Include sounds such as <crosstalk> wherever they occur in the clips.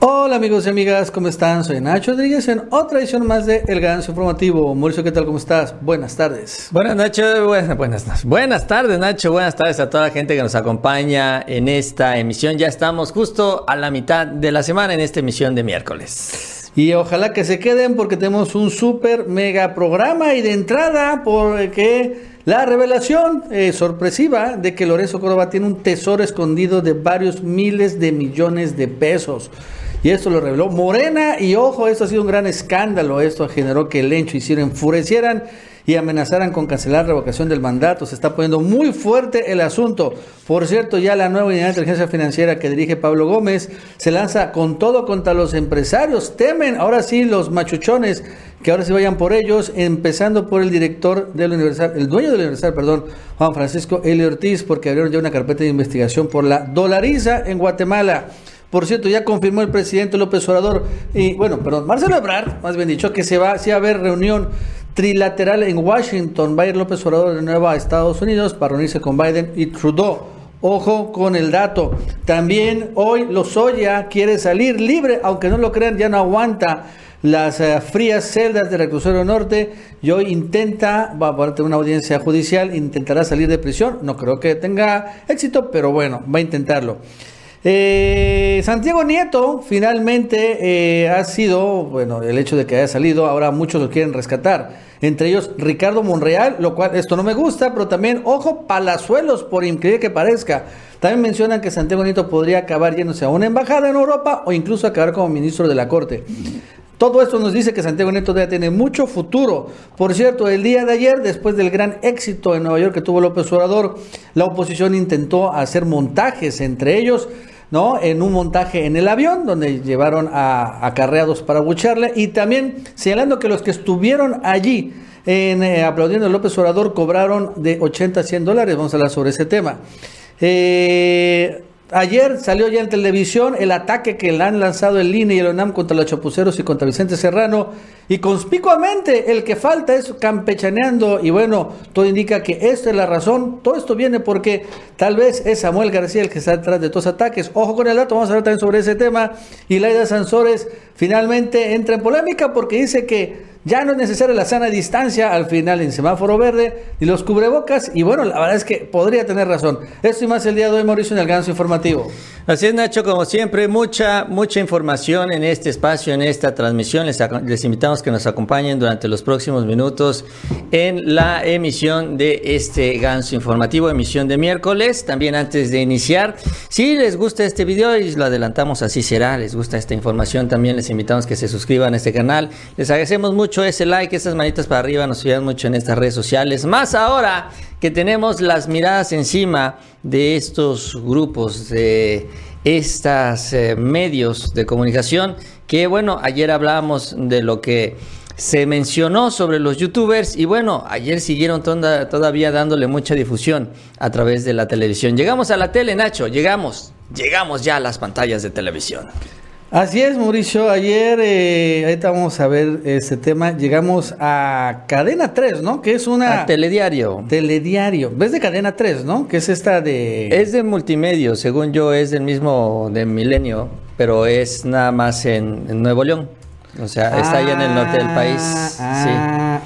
Hola amigos y amigas, ¿cómo están? Soy Nacho Rodríguez en otra edición más de El Ganso Informativo. Mauricio, ¿qué tal? ¿Cómo estás? Buenas tardes. Buenas Nacho, buenas, buenas, buenas tardes Nacho, buenas tardes a toda la gente que nos acompaña en esta emisión. Ya estamos justo a la mitad de la semana en esta emisión de miércoles. Y ojalá que se queden porque tenemos un súper mega programa y de entrada porque la revelación eh, sorpresiva de que Lorenzo Córdoba tiene un tesoro escondido de varios miles de millones de pesos. Y esto lo reveló Morena. Y ojo, esto ha sido un gran escándalo. Esto generó que el Lencho Ciro enfurecieran y amenazaran con cancelar la revocación del mandato. Se está poniendo muy fuerte el asunto. Por cierto, ya la nueva unidad de inteligencia financiera que dirige Pablo Gómez se lanza con todo contra los empresarios. Temen ahora sí los machuchones que ahora se vayan por ellos, empezando por el director del Universal, el dueño del Universal, perdón, Juan Francisco Eli Ortiz, porque abrieron ya una carpeta de investigación por la dolariza en Guatemala. Por cierto, ya confirmó el presidente López Obrador, y bueno, perdón, Marcelo Ebrard, más bien dicho, que se va, a haber reunión trilateral en Washington. Va a ir López Obrador de nuevo a Estados Unidos para reunirse con Biden y Trudeau. Ojo con el dato. También hoy Lozoya quiere salir libre, aunque no lo crean, ya no aguanta las eh, frías celdas del reclusorio norte y hoy intenta, va a tener una audiencia judicial, intentará salir de prisión. No creo que tenga éxito, pero bueno, va a intentarlo. Eh, Santiago Nieto finalmente eh, ha sido, bueno, el hecho de que haya salido, ahora muchos lo quieren rescatar. Entre ellos Ricardo Monreal, lo cual esto no me gusta, pero también, ojo, Palazuelos, por increíble que parezca. También mencionan que Santiago Nieto podría acabar yéndose a una embajada en Europa o incluso acabar como ministro de la Corte. Todo esto nos dice que Santiago Nieto todavía tiene mucho futuro. Por cierto, el día de ayer, después del gran éxito en Nueva York que tuvo López Obrador, la oposición intentó hacer montajes entre ellos. ¿No? En un montaje en el avión, donde llevaron a acarreados para bucharle, y también señalando que los que estuvieron allí en, eh, aplaudiendo a López Obrador cobraron de 80 a 100 dólares. Vamos a hablar sobre ese tema. Eh, Ayer salió ya en televisión el ataque que le han lanzado el INE y el ONAM contra los chapuceros y contra Vicente Serrano. Y conspicuamente el que falta es campechaneando. Y bueno, todo indica que esta es la razón. Todo esto viene porque tal vez es Samuel García el que está detrás de los ataques. Ojo con el dato, vamos a hablar también sobre ese tema. Y Laida Sansores finalmente entra en polémica porque dice que ya no es necesaria la sana distancia al final en semáforo verde y los cubrebocas. Y bueno, la verdad es que podría tener razón. Esto y más el día de hoy, Mauricio, en el ganso informativo. Así es, Nacho, como siempre, mucha, mucha información en este espacio, en esta transmisión. Les, les invitamos que nos acompañen durante los próximos minutos en la emisión de este ganso informativo, emisión de miércoles. También antes de iniciar, si les gusta este video y lo adelantamos, así será, les gusta esta información, también les invitamos que se suscriban a este canal. Les agradecemos mucho ese like, esas manitas para arriba, nos ayudan mucho en estas redes sociales. Más ahora que tenemos las miradas encima de estos grupos, de estos eh, medios de comunicación, que bueno, ayer hablábamos de lo que se mencionó sobre los youtubers y bueno, ayer siguieron todavía dándole mucha difusión a través de la televisión. Llegamos a la tele, Nacho, llegamos, llegamos ya a las pantallas de televisión. Así es, Mauricio. Ayer, eh, ahorita vamos a ver este tema. Llegamos a Cadena 3, ¿no? Que es una. A telediario. Telediario. ¿Ves de Cadena 3, no? Que es esta de. Es de multimedio, según yo, es del mismo de Milenio, pero es nada más en, Nuevo León. O sea, está ahí en el norte del país. Ah, sí.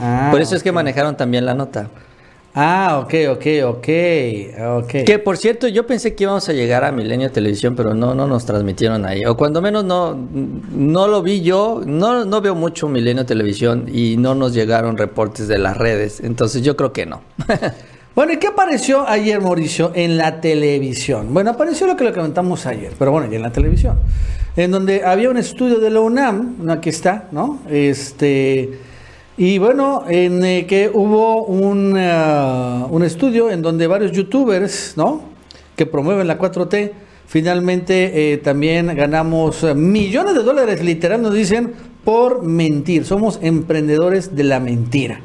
Ah, Por eso es que manejaron también la nota. Ah, ok, ok, ok, ok. Que por cierto, yo pensé que íbamos a llegar a Milenio Televisión, pero no, no nos transmitieron ahí. O cuando menos no, no lo vi yo, no, no veo mucho Milenio Televisión y no nos llegaron reportes de las redes. Entonces yo creo que no. <laughs> bueno, ¿y qué apareció ayer, Mauricio, en la televisión? Bueno, apareció lo que lo comentamos ayer, pero bueno, ya en la televisión. En donde había un estudio de la UNAM, aquí está, ¿no? Este y bueno, en eh, que hubo un, eh, un, estudio en donde varios youtubers, ¿no? Que promueven la 4T, finalmente eh, también ganamos millones de dólares, literal nos dicen, por mentir. Somos emprendedores de la mentira.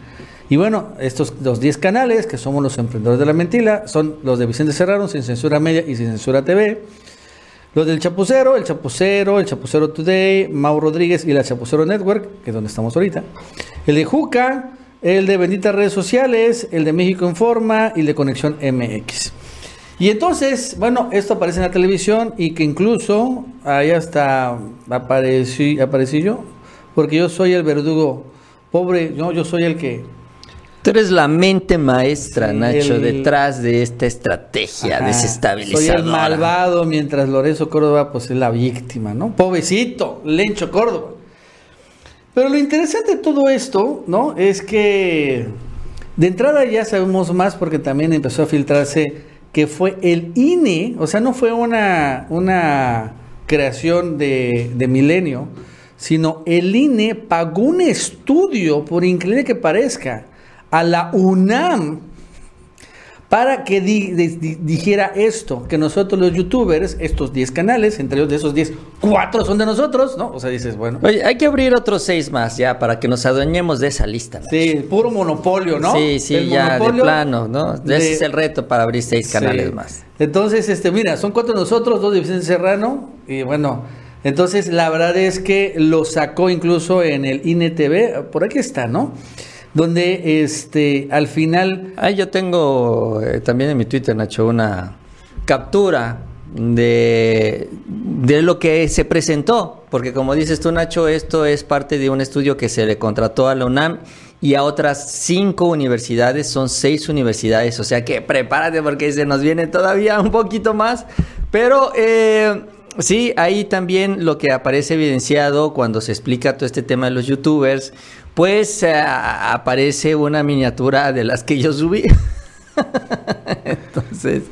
Y bueno, estos los 10 canales, que somos los emprendedores de la mentira, son los de Vicente Serrano, Sin Censura Media y Sin Censura TV. Los del Chapucero, el Chapucero, el Chapucero Today, Mau Rodríguez y la Chapucero Network, que es donde estamos ahorita. El de Juca, el de Benditas Redes Sociales, el de México Informa y el de Conexión MX. Y entonces, bueno, esto aparece en la televisión y que incluso ahí hasta aparecí, aparecí yo, porque yo soy el verdugo pobre, no, yo soy el que... Tú eres la mente maestra, Sí, Nacho, el- detrás de esta estrategia Ajá, desestabilizadora. Soy el malvado, mientras Lorenzo Córdoba, pues es la víctima, ¿no? Pobrecito, Lencho Córdoba. Pero lo interesante de todo esto, ¿no? Es que de entrada ya sabemos más porque también empezó a filtrarse que fue el INE, o sea, no fue una, una creación de, de Milenio, sino el INE pagó un estudio, por increíble que parezca, a la UNAM para que di- di- di- dijera esto, que nosotros los youtubers, estos 10 canales, entre ellos de esos 10, 4 son de nosotros, ¿no? O sea, dices, bueno, Oye, hay que abrir otros seis más ya para que nos adueñemos de esa lista. Sí, puro monopolio, ¿no? Sí, sí, El ya de plano, ¿no? de- Ese es el reto para abrir seis canales Sí. más. Entonces, este, mira, son cuatro de nosotros, dos de Vicente Serrano, y bueno, entonces la verdad es que lo sacó incluso en el INETV, por aquí está, ¿no? Donde, este, al final, Ah, yo tengo eh, también en mi Twitter, Nacho, una captura de, de lo que se presentó. Porque como dices tú, Nacho, esto es parte de un estudio que se le contrató a la UNAM y a otras cinco universidades, son seis universidades. O sea que prepárate porque se nos viene todavía un poquito más. Pero eh, sí, ahí también lo que aparece evidenciado cuando se explica todo este tema de los youtubers, pues eh, aparece una miniatura de las que yo subí. <laughs> Entonces,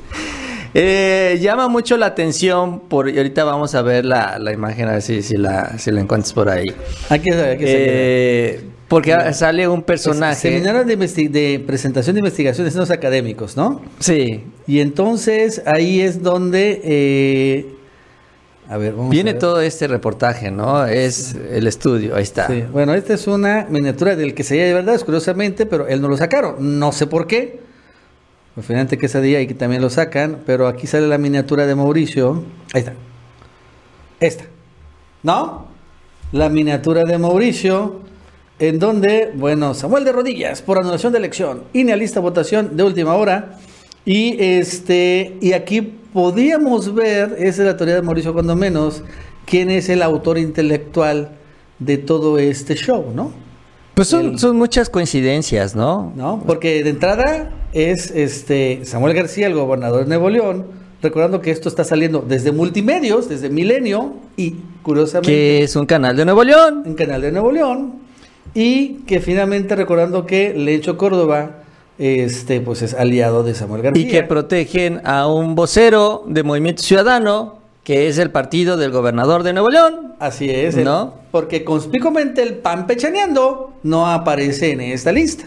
eh, llama mucho la atención, por, y ahorita vamos a ver la, la imagen, a ver si, si la, si la encuentras por ahí. aquí, aquí Eh, porque sale un personaje. Seminario de, de presentación de investigaciones en los académicos, ¿no? Sí, Y entonces ahí es donde, eh, a ver, vamos a viene ver. todo este reportaje, ¿no? Es el estudio, ahí está. Sí, Bueno, esta es una miniatura del que se de verdad, curiosamente, pero él no lo sacaron. No sé por qué. Referente que ese día y que también lo sacan, pero aquí sale la miniatura de Mauricio. Ahí está. Esta. ¿No? La miniatura de Mauricio, en donde, bueno, Samuel de rodillas por anulación de elección, INE alista votación de última hora. Y este, y aquí podíamos ver, esa es la teoría de Mauricio cuando menos, quién es el autor intelectual de todo este show, ¿no? Pues son, El- son muchas coincidencias, ¿no? ¿no? Porque de entrada es este Samuel García, el gobernador de Nuevo León, recordando que esto está saliendo desde multimedios, desde Milenio y curiosamente Que es un canal de Nuevo León. en Canal de Nuevo León y que finalmente recordando que Lencho Córdoba este pues es aliado de Samuel García. Y que protegen a un vocero de Movimiento Ciudadano, que es el partido del gobernador de Nuevo León. Así es, el- ¿No? porque conspicuamente el pan pechaneando no aparece en esta lista.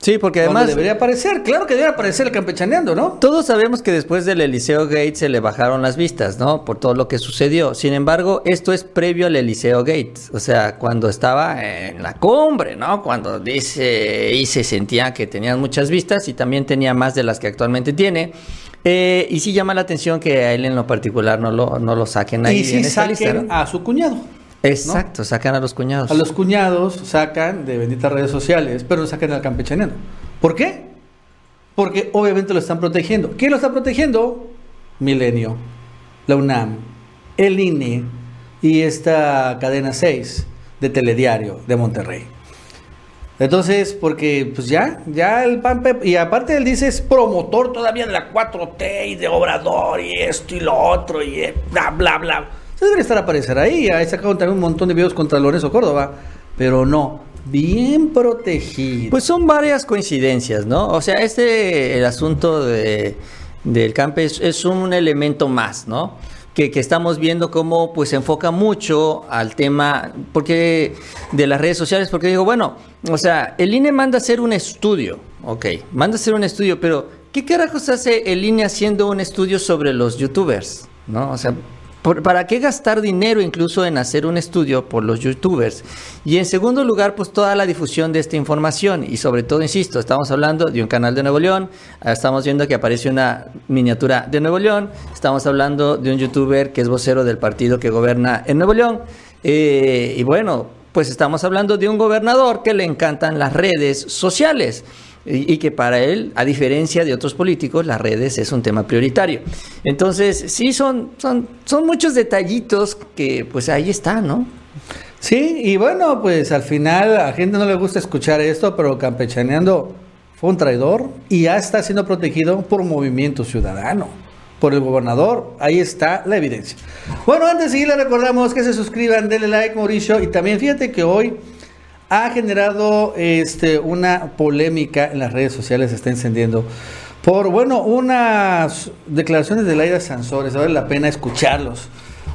Sí, porque Cuando además debería aparecer, claro que debería aparecer el campechaneando, ¿no? todos sabemos que después del Eliseo Gates se le bajaron las vistas, ¿no? Por todo lo que sucedió. Sin embargo, esto es previo al Eliseo Gates, o sea, cuando estaba en la cumbre, ¿no? Cuando dice y se sentía que tenían muchas vistas y también tenía más de las que actualmente tiene. Eh, y sí llama la atención que a él en lo particular no lo, no lo saquen ahí y si en esta saquen lista, ¿no? a su cuñado. Exacto, sacan a los cuñados. A los cuñados sacan de benditas redes sociales, pero no sacan al campechaneando. ¿Por qué? Porque obviamente lo están protegiendo. ¿Quién lo está protegiendo? Milenio, la UNAM, el INE y esta cadena 6 de Telediario de Monterrey. Entonces, porque pues ya, ya el PAN, y aparte él dice es promotor todavía de la 4T y de Obrador y esto y lo otro y eh, bla, bla, bla. Debería estar a aparecer ahí, ha sacado también un montón de videos contra Lorenzo Córdoba, pero no, bien protegido. Pues son varias coincidencias, ¿no? O sea, este, el asunto de, del campe es, es un elemento más, ¿no? Que, que estamos viendo cómo pues se enfoca mucho al tema porque de las redes sociales, porque digo, bueno, o sea, el INE manda a hacer un estudio, ok, manda a hacer un estudio, pero ¿qué carajos hace el INE haciendo un estudio sobre los youtubers? ¿No? O sea, por- ¿Para qué gastar dinero incluso en hacer un estudio por los youtubers? Y en segundo lugar, pues toda la difusión de esta información. Y sobre todo, insisto, estamos hablando de un canal de Nuevo León, ah, estamos viendo que aparece una miniatura de Nuevo León, estamos hablando de un youtuber que es vocero del partido que gobierna en Nuevo León. Eh, y bueno, pues estamos hablando de un gobernador que le encantan las redes sociales. Y, que para él, a diferencia de otros políticos, las redes es un tema prioritario. Entonces, sí, son, son, son muchos detallitos que pues ahí están, ¿no? Sí, y bueno, pues al final a gente no le gusta escuchar esto, pero campechaneando fue un traidor y ya está siendo protegido por Movimiento Ciudadano, por el gobernador. Ahí está la evidencia. Bueno, antes de seguir, le recordamos que se suscriban, denle like, Mauricio, y también fíjate que hoy ha generado este, una polémica en las redes sociales, se está encendiendo. Por, bueno, unas declaraciones de Laida Sansores, vale la pena escucharlos.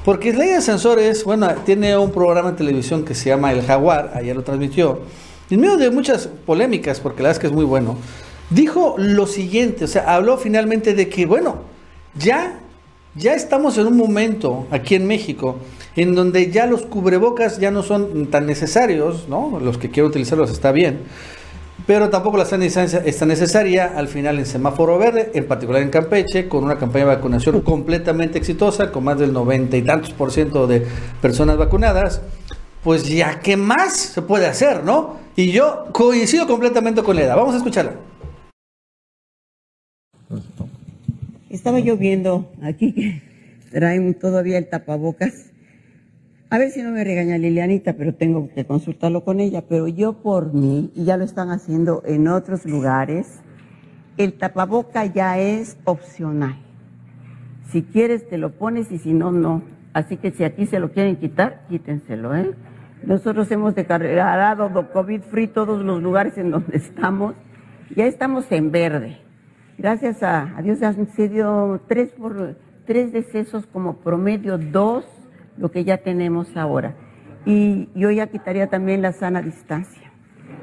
Porque Laida Sansores, bueno, tiene un programa de televisión que se llama El Jaguar, ayer lo transmitió, en medio de muchas polémicas, porque la verdad es que es muy bueno, dijo lo siguiente, o sea, habló finalmente de que, bueno, ya, ya estamos en un momento aquí en México en donde ya los cubrebocas ya no son tan necesarios, ¿no? Los que quieren utilizarlos está bien, pero tampoco la sana está necesaria al final en semáforo verde, en particular en Campeche, con una campaña de vacunación completamente exitosa, con más del noventa y tantos por ciento de personas vacunadas, pues ya qué más se puede hacer, ¿no? Y yo coincido completamente con Leda. Vamos a escucharla. Estaba yo viendo aquí que traen todavía el tapabocas a ver si no me regaña Lilianita, pero tengo que consultarlo con ella. Pero yo por mí, y ya lo están haciendo en otros lugares, el tapaboca ya es opcional. Si quieres te lo pones y si no, no. Así que si aquí se lo quieren quitar, quítenselo, ¿eh? Nosotros hemos declarado COVID free todos los lugares en donde estamos. Ya estamos en verde. Gracias a, Dios han sido tres, por, tres decesos como promedio, dos lo que ya tenemos ahora. Y yo ya quitaría también la sana distancia.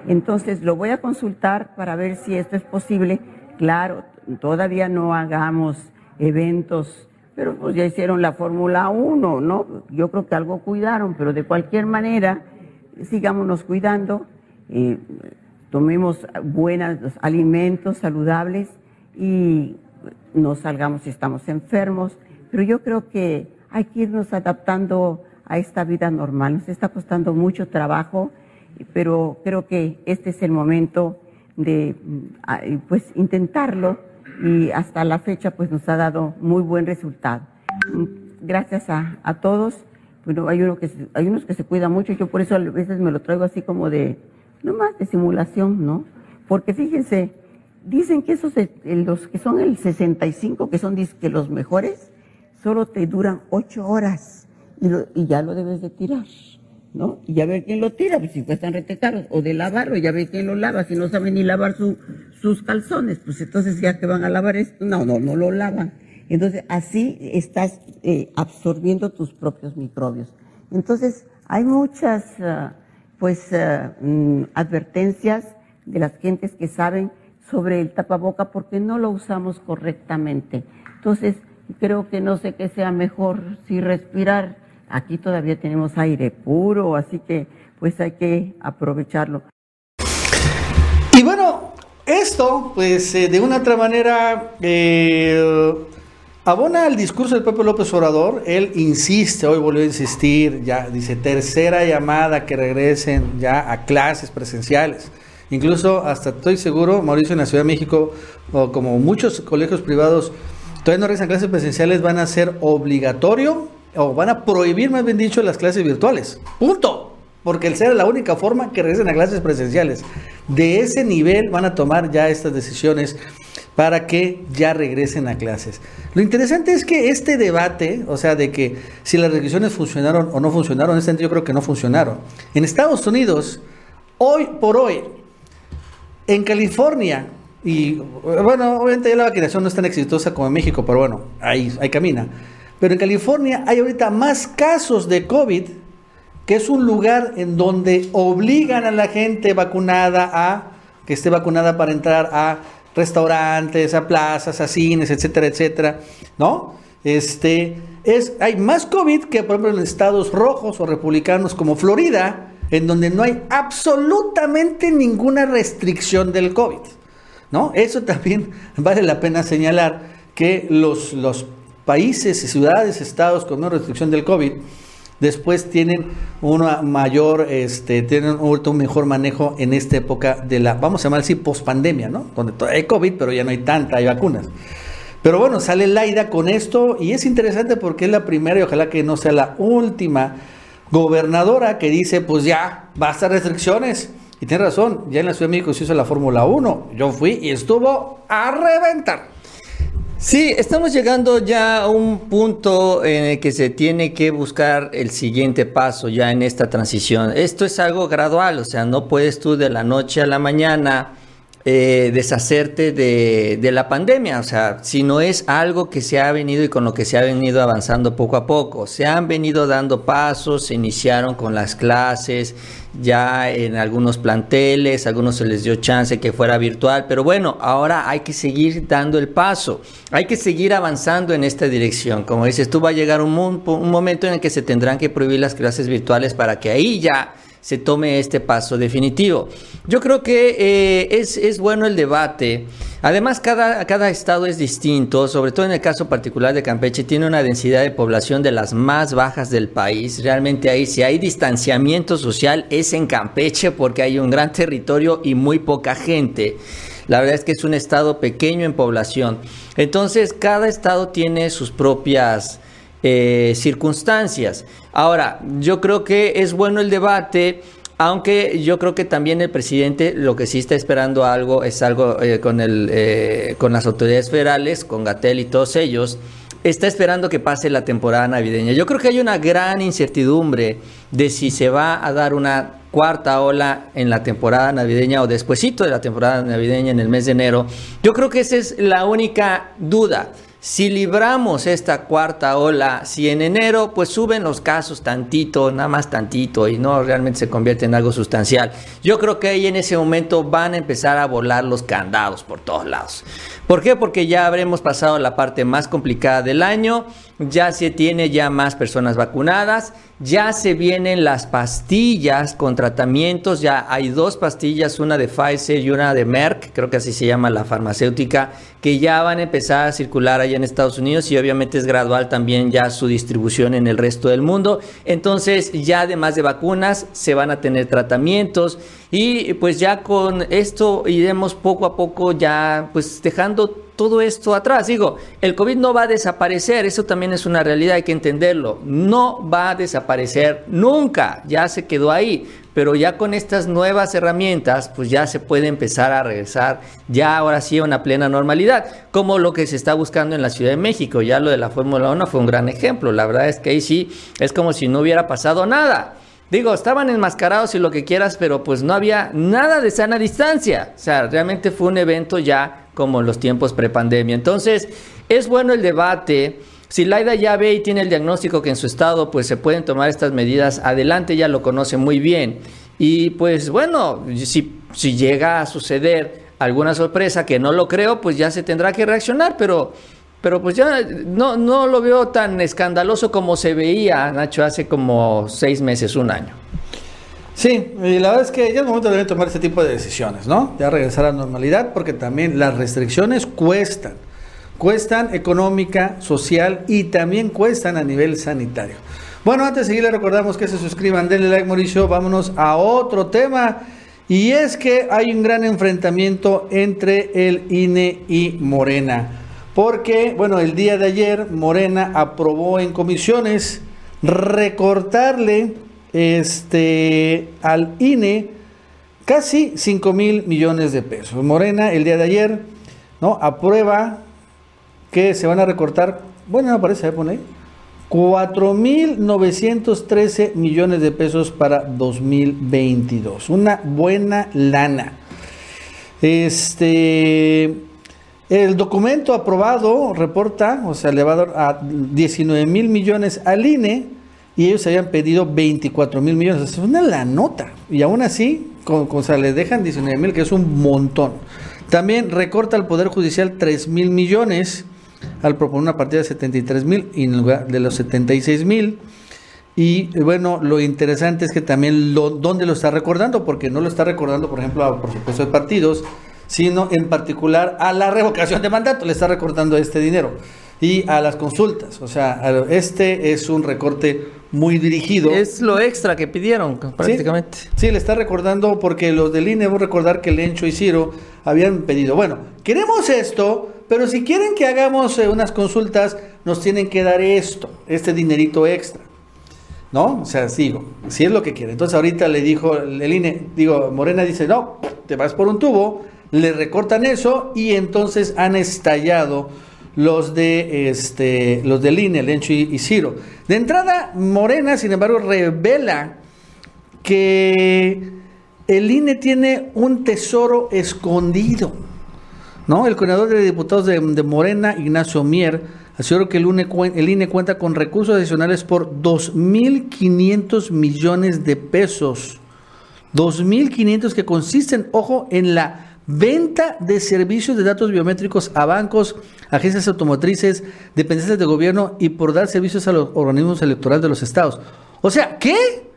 Entonces lo voy a consultar para ver si esto es posible. Claro, todavía no hagamos eventos, pero pues ya hicieron la Fórmula 1, ¿no? Yo creo que algo cuidaron, pero de cualquier manera, sigámonos cuidando, eh, tomemos buenos alimentos saludables y no salgamos si estamos enfermos. Pero yo creo que hay que irnos adaptando a esta vida normal. Nos está costando mucho trabajo, pero creo que este es el momento de mm, pues intentarlo y hasta la fecha pues nos ha dado muy buen resultado. Mm, gracias a, a todos. Bueno, hay, uno que hay unos que se cuidan mucho, yo por eso a veces me lo traigo así como de, no más de simulación, ¿no? Porque fíjense, dicen que esos, los que son el 65, que son que los mejores, solo te duran ocho horas y, y ya lo debes de tirar, ¿no? Y ya ver quién lo tira, pues si cuestan rete caros, o de lavarlo, ya ver quién lo lava, si no saben ni lavar su, sus calzones, pues entonces ya que van a lavar esto, no, no, no lo lavan. Entonces así estás eh, absorbiendo tus propios microbios. Entonces hay muchas, ah, pues, mm, advertencias de las gentes que saben sobre el tapaboca porque no lo usamos correctamente. Entonces, creo que no sé qué sea mejor si respirar. Aquí todavía tenemos aire puro, así que pues hay que aprovecharlo. Y bueno, esto pues eh, de una otra manera eh, abona al discurso del Pepe López Obrador. Él insiste, hoy volvió a insistir, ya dice tercera llamada que regresen ya a clases presenciales. Incluso hasta estoy seguro, Mauricio, en la Ciudad de México, o como muchos colegios privados, todavía no regresan clases presenciales, van a ser obligatorio o van a prohibir, más bien dicho, las clases virtuales. Punto. Porque el ser la única forma que regresen a clases presenciales. De ese nivel van a tomar ya estas decisiones para que ya regresen a clases. Lo interesante es que este debate, o sea, de que si las restricciones funcionaron o no funcionaron, en este yo creo que no funcionaron. En Estados Unidos, hoy por hoy, en California, y bueno, obviamente ya la vacunación no es tan exitosa como en México, pero bueno, ahí, ahí camina. Pero en California hay ahorita más casos de COVID, que es un lugar en donde obligan a la gente vacunada a que esté vacunada para entrar a restaurantes, a plazas, a cines, etcétera, etcétera, ¿no? Este, es, hay más COVID que, por ejemplo, en estados rojos o republicanos como Florida, en donde no hay absolutamente ninguna restricción del COVID. ¿no? Eso también <laughs> vale la pena señalar que los, los países, ciudades, estados con una restricción del COVID después tienen una mayor, este, tienen un mejor manejo en esta época de la, vamos a llamar así, pospandemia, ¿no? Donde hay COVID, pero ya no hay tanta, hay vacunas. Pero bueno, sale Laida con esto y es interesante porque es la primera y ojalá que no sea la última gobernadora que dice, pues ya, basta restricciones. Y tiene razón, ya en la Ciudad de México se hizo la Fórmula 1. Yo fui y estuvo a reventar. Sí, estamos llegando ya a un punto en el que se tiene que buscar el siguiente paso ya en esta transición. Esto es algo gradual, o sea, no puedes tú de la noche a la mañana eh, deshacerte de, la pandemia, o sea, si no es algo que se ha venido y con lo que se ha venido avanzando poco a poco. Se han venido dando pasos, se iniciaron con las clases, ya en algunos planteles, algunos se les dio chance que fuera virtual, pero bueno, ahora hay que seguir dando el paso, hay que seguir avanzando en esta dirección. Como dices, tú va a llegar un, un momento en el que se tendrán que prohibir las clases virtuales para que ahí ya se tome este paso definitivo. Yo creo que eh, es, es, bueno el debate. Además, cada, cada estado es distinto, sobre todo en el caso particular de Campeche, tiene una densidad de población de las más bajas del país. Realmente ahí, si hay distanciamiento social, es en Campeche porque hay un gran territorio y muy poca gente. La verdad es que es un estado pequeño en población. Entonces, cada estado tiene sus propias eh, circunstancias. Ahora, yo creo que es bueno el debate. Aunque yo creo que también el presidente lo que sí está esperando algo es algo eh, con, el, eh, con las autoridades federales, con Gatel y todos ellos, está esperando que pase la temporada navideña. Yo creo que hay una gran incertidumbre de si se va a dar una cuarta ola en la temporada navideña o despuesito de la temporada navideña en el mes de enero. Yo creo que esa es la única duda. Si libramos esta cuarta ola, si en enero pues suben los casos tantito, nada más tantito y no realmente se convierte en algo sustancial, yo creo que ahí en ese momento van a empezar a volar los candados por todos lados. ¿Por qué? Porque ya habremos pasado la parte más complicada del año, ya se tiene ya más personas vacunadas, ya se vienen las pastillas con tratamientos, ya hay dos pastillas, una de Pfizer y una de Merck, creo que así se llama la farmacéutica, que ya van a empezar a circular allá en Estados Unidos y obviamente es gradual también ya su distribución en el resto del mundo. Entonces ya además de vacunas se van a tener tratamientos y pues ya con esto iremos poco a poco ya pues dejando todo esto atrás. Digo, el COVID no va a desaparecer, eso también es una realidad, hay que entenderlo. No va a desaparecer nunca, ya se quedó ahí. Pero ya con estas nuevas herramientas, pues ya se puede empezar a regresar, ya ahora sí a una plena normalidad, como lo que se está buscando en la Ciudad de México. Ya lo de la Fórmula 1 fue un gran ejemplo. La verdad es que ahí sí es como si no hubiera pasado nada. Digo, estaban enmascarados y lo que quieras, pero pues no había nada de sana distancia. O sea, realmente fue un evento ya como en los tiempos prepandemia. Entonces, es bueno el debate. Si Laida ya ve y tiene el diagnóstico que en su estado pues se pueden tomar estas medidas, adelante ya lo conoce muy bien. Y pues bueno, si, si llega a suceder alguna sorpresa, que no lo creo, pues ya se tendrá que reaccionar, pero pero pues ya no, no lo veo tan escandaloso como se veía, Nacho, hace como seis meses, un año. Sí, y la verdad es que ya es momento de tomar este tipo de decisiones, ¿no? Ya regresar a la normalidad, porque también las restricciones cuestan. Cuestan económica, social y también cuestan a nivel sanitario. Bueno, antes de seguir, le recordamos que se suscriban, denle like, Mauricio. Vámonos a otro tema. Y es que hay un gran enfrentamiento entre el INE y Morena. Porque, bueno, el día de ayer Morena aprobó en comisiones recortarle este, al INE casi 5 mil millones de pesos. Morena el día de ayer ¿no? aprueba que se van a recortar, bueno, me parece, pone 4.913 millones de pesos para 2022. Una buena lana. Este el documento aprobado reporta, o sea, elevado a 19 mil millones al INE y ellos habían pedido 24 mil millones. Es una la nota. Y aún así, con, o sea, le dejan 19 mil, que es un montón. También recorta al Poder Judicial 3 mil millones al proponer una partida de 73 mil en lugar de los 76 mil. Y bueno, lo interesante es que también lo, dónde lo está recordando, porque no lo está recordando, por ejemplo, a supuesto de partidos, sino en particular a la revocación de mandato, le está recortando este dinero. y a las consultas. O sea, este es un recorte muy dirigido. Es lo extra que pidieron prácticamente. Sí, sí, le está recordando porque los del INE, voy a recordar que Lencho y Ciro habían pedido, bueno, queremos esto, pero si quieren que hagamos eh, unas consultas, nos tienen que dar esto, este dinerito extra. ¿No? O sea, sigo, si es lo que quiere. Entonces ahorita le dijo el INE, digo, Morena dice, no, te vas por un tubo, le recortan eso y entonces han estallado los de este los del INE, Lencho y, y Ciro. De entrada, Morena, sin embargo, revela que el INE tiene un tesoro escondido. ¿no? El coordinador de diputados de, Morena, Ignacio Mier, aseguró que el el INE cuenta con recursos adicionales por 2.500 millones de pesos. 2.500 que consisten, ojo, en la venta de servicios de datos biométricos a bancos, agencias automotrices, dependencias de gobierno y por dar servicios a los organismos electorales de los estados. O sea, ¿qué?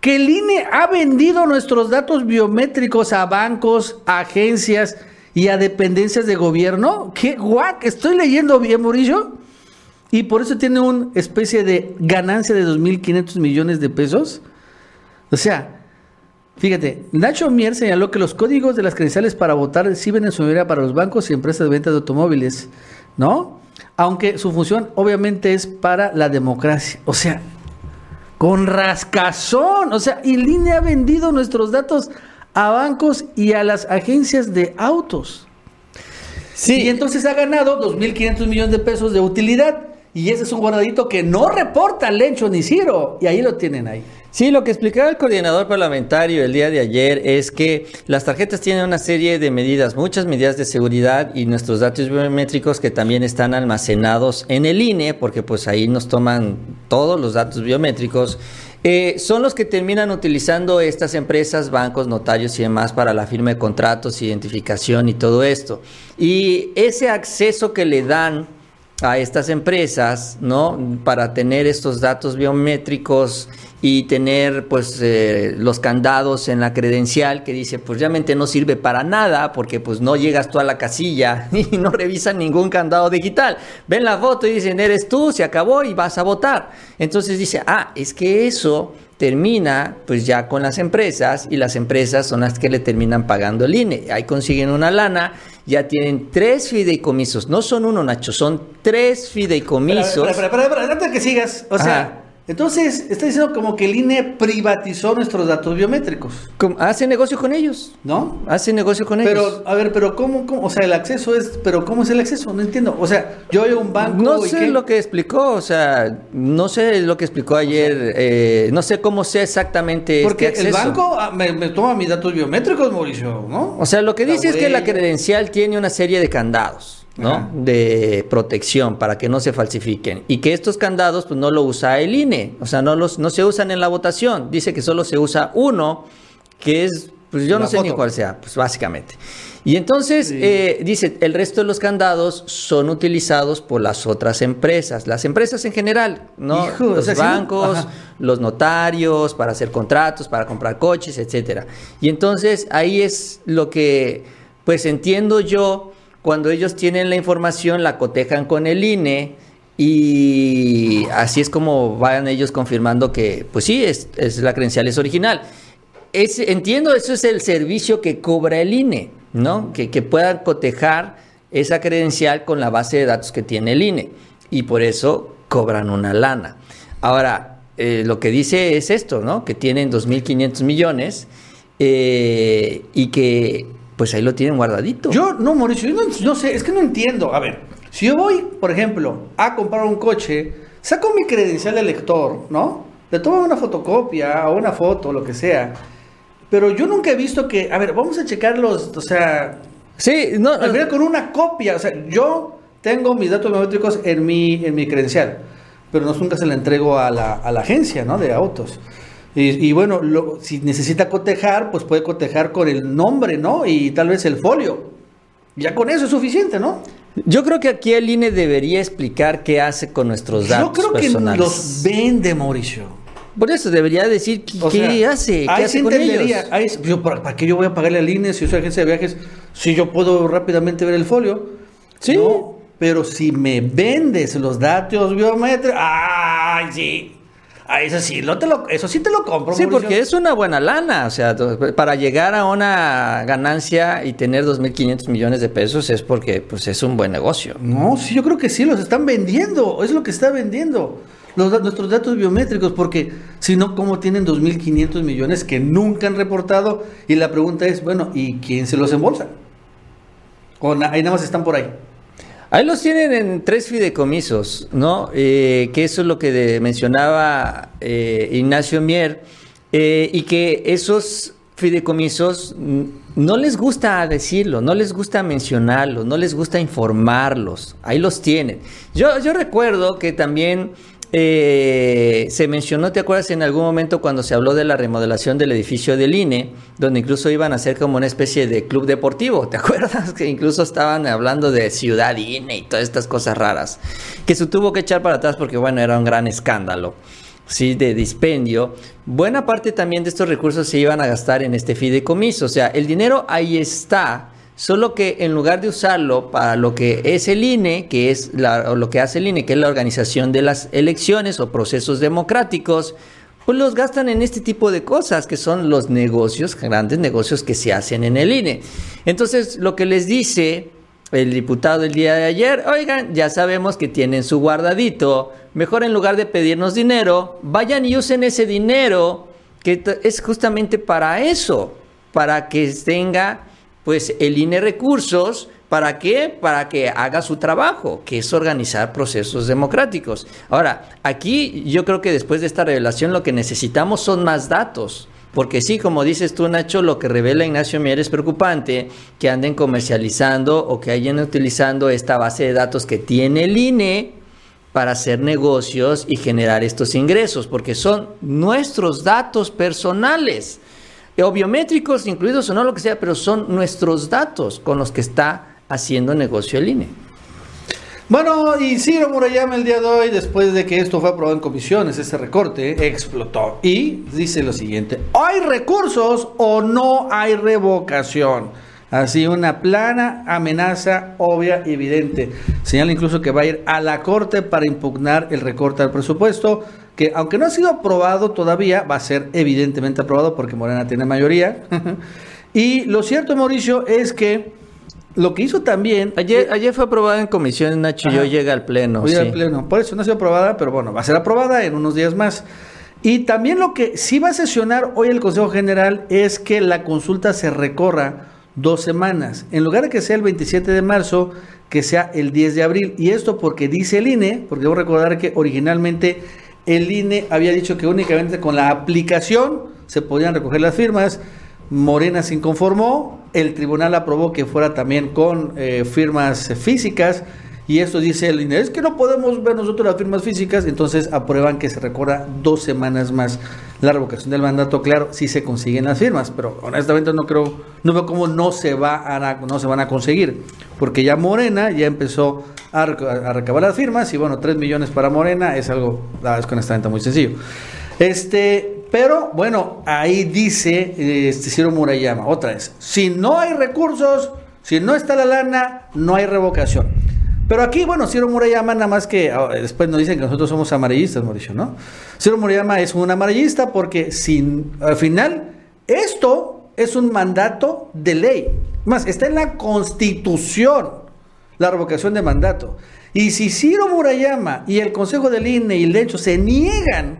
Que el INE ha vendido nuestros datos biométricos a bancos, agencias y a dependencias de gobierno. ¿Qué guac? ¿Estoy leyendo bien, Mauricio? Y por eso tiene una especie de ganancia de 2.500 millones de pesos. O sea, fíjate, Nacho Mier señaló que los códigos de las credenciales para votar sirven en su mayoría para los bancos y empresas de venta de automóviles, ¿no? Aunque su función obviamente es para la democracia. O sea, con rascazón. O sea, y línea ha vendido nuestros datos a bancos y a las agencias de autos. Sí. Y entonces ha ganado 2.500 millones de pesos de utilidad. Y ese es un guardadito que no reporta Lencho ni Ciro. Y ahí lo tienen ahí. Sí, lo que explicaba el coordinador parlamentario el día de ayer es que las tarjetas tienen una serie de medidas, muchas medidas de seguridad y nuestros datos biométricos que también están almacenados en el INE, porque pues ahí nos toman todos los datos biométricos. eh, son los que terminan utilizando estas empresas, bancos, notarios y demás para la firma de contratos, identificación y todo esto. Y ese acceso que le dan a estas empresas, ¿no? Para tener estos datos biométricos y tener, pues, eh, los candados en la credencial que dice, pues, realmente no sirve para nada porque, pues, no llegas tú a la casilla <laughs> y no revisan ningún candado digital. Ven la foto y dicen, eres tú, se acabó y vas a votar. Entonces dice, ah, es que eso termina pues ya con las empresas y las empresas son las que le terminan pagando el INE. Ahí consiguen una lana, ya tienen tres fideicomisos, no son uno, Nacho, son tres fideicomisos. Espera, espera, espera, espera, antes de que sigas. O sea. Entonces está diciendo como que el INE privatizó nuestros datos biométricos, Hace negocio con ellos, ¿no? hace negocio con ellos. Pero, a ver, pero ¿cómo, cómo? O sea, el acceso es, pero ¿cómo es el acceso? No entiendo. O sea, yo voy a un banco No sé lo que explicó, o sea, no sé lo que explicó ayer, eh, no sé cómo sé exactamente Porque este el acceso. banco ah, me, me toma mis datos biométricos, Mauricio, ¿no? O sea, lo que dice es que la credencial tiene una serie de candados, ¿no? Ajá. De protección para que no se falsifiquen. Y que estos candados, pues no lo usa el INE. O sea, no, los, no se usan en la votación. Dice que solo se usa uno, que es, pues yo La no sé ni cuál sea, pues básicamente. Y entonces, Sí. eh, dice, el resto de los candados son utilizados por las otras empresas, las empresas en general, ¿no? Hijo, o los sí, bancos, los notarios, para hacer contratos, para comprar coches, etcétera. Y entonces ahí es lo que, pues entiendo yo, cuando ellos tienen la información, la cotejan con el INE y así es como van ellos confirmando que, pues sí, es, es la credencial es original. Entiendo, eso es el servicio que cobra el INE, ¿no? Que, que puedan cotejar esa credencial con la base de datos que tiene el INE. Y por eso cobran una lana. Ahora, eh, lo que dice es esto, ¿no? Que tienen 2.500 millones eh, y que pues ahí lo tienen guardadito. Yo, no, Mauricio, yo no, no sé, es que no entiendo. A ver, si yo voy, por ejemplo, a comprar un coche, saco mi credencial de lector, ¿no? Le tomo una fotocopia o una foto, lo que sea. Pero yo nunca he visto que, a ver, vamos a checar los, o sea, Sí, no, al final con una copia, o sea, yo tengo mis datos biométricos en mi, en mi credencial, pero no nunca se la entrego a la, a la agencia, ¿no? De autos. Y, y bueno, lo- si necesita cotejar, pues puede cotejar con el nombre, ¿no? Y tal vez el folio. Ya con eso es suficiente, ¿no? yo creo que aquí el INE debería explicar qué hace con nuestros datos Yo creo personales. que los vende, Mauricio. Por eso debería decir qué, O qué sea, hace, qué ahí hace sí con entendería, ellos. ahí yo, ¿para, para qué yo voy a pagarle al INE si soy agencia de viajes? Si yo puedo rápidamente ver el folio. Sí. No, pero si me vendes los datos biométricos, ¡ay, sí! Ah, eso sí, lo te lo, eso sí te lo compro. Sí, Mauricio. porque es una buena lana. O sea, para llegar a una ganancia y tener 2.500 millones de pesos es porque pues, es un buen negocio. No, sí, yo creo que sí, los están vendiendo. Es lo que está vendiendo. Los, nuestros datos biométricos, porque si no, ¿cómo tienen 2.500 millones que nunca han reportado? Y la pregunta es, bueno, ¿y quién se los embolsa? O na- ahí nada más están por ahí. Ahí los tienen en tres fideicomisos, ¿no? Eh, que eso es lo que mencionaba eh, Ignacio Mier, eh, y que esos fideicomisos no les gusta decirlo, no les gusta mencionarlo, no les gusta informarlos. Ahí los tienen. Yo, yo recuerdo que también eh, se mencionó, ¿te acuerdas en algún momento cuando se habló de la remodelación del edificio del INE, donde incluso iban a ser como una especie de club deportivo? ¿Te <laughs> acuerdas? Que incluso estaban hablando de ciudad INE y todas estas cosas raras, que se tuvo que echar para atrás porque, bueno, era un gran escándalo. Sí, de dispendio. Buena parte también de estos recursos se iban a gastar en este fideicomiso. O sea, el dinero ahí está, Solo que en lugar de usarlo para lo que es el INE, que es la- o lo que hace el INE, que es la organización de las elecciones o procesos democráticos, pues los gastan en este tipo de cosas, que son los negocios, grandes negocios que se hacen en el INE. Entonces, lo que les dice el diputado el día de ayer, oigan, ya sabemos que tienen su guardadito, mejor en lugar de pedirnos dinero, vayan y usen ese dinero, que es justamente para eso, para que tenga pues el INE recursos, ¿para qué? Para que haga su trabajo, que es organizar procesos democráticos. Ahora, aquí yo creo que después de esta revelación lo que necesitamos son más datos. Porque sí, como dices tú, Nacho, lo que revela Ignacio Mier es preocupante, que anden comercializando o que hayan utilizando esta base de datos que tiene el INE para hacer negocios y generar estos ingresos, porque son nuestros datos personales o biométricos incluidos o no lo que sea, pero son nuestros datos con los que está haciendo negocio el INE. Bueno, y Ciro Murayama el día de hoy, después de que esto fue aprobado en comisiones, ese recorte explotó. Y dice lo siguiente, ¿hay recursos o no hay revocación? Así una plana amenaza obvia y evidente. Señala incluso que va a ir a la corte para impugnar el recorte al presupuesto, que aunque no ha sido aprobado todavía, va a ser evidentemente aprobado porque Morena tiene mayoría. <laughs> y lo cierto, Mauricio, es que lo que hizo también... Ayer, ayer fue aprobado en comisión, Nacho, y hoy llega al pleno. Sí. al pleno. Por eso no ha sido aprobada, pero bueno, va a ser aprobada en unos días más. Y también lo que sí va a sesionar hoy el Consejo General es que la consulta se recorra dos semanas. En lugar de que sea el 27 de marzo, que sea el 10 de abril. Y esto porque dice el INE, porque debo recordar que originalmente el INE había dicho que únicamente con la aplicación se podían recoger las firmas. Morena se inconformó, el tribunal aprobó que fuera también con eh, firmas físicas y esto dice el INE, es que no podemos ver nosotros las firmas físicas, entonces aprueban que se recorra dos semanas más la revocación del mandato, claro, si se consiguen las firmas, pero honestamente no creo, no veo cómo no se, va a, no se van a conseguir, porque ya Morena ya empezó a, rec- a recabar las firmas y bueno, 3 millones para Morena es algo, es honestamente muy sencillo. Este, pero bueno, ahí dice este Ciro Murayama, otra vez, si no hay recursos, si no está la lana, no hay revocación. Pero aquí, bueno, Ciro Murayama, nada más que ah, después nos dicen que nosotros somos amarillistas, Mauricio, ¿no? Ciro Murayama es un amarillista porque sin, al final, esto es un mandato de ley. Más, está en la constitución la revocación de mandato. Y si Ciro Murayama y el Consejo del INE y el hecho se niegan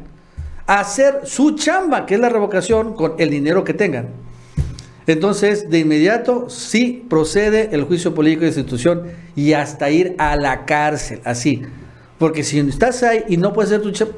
a hacer su chamba, que es la revocación, con el dinero que tengan, entonces de inmediato sí procede el juicio político de institución y hasta ir a la cárcel, así. Porque si estás ahí y no puedes hacer tu chamba,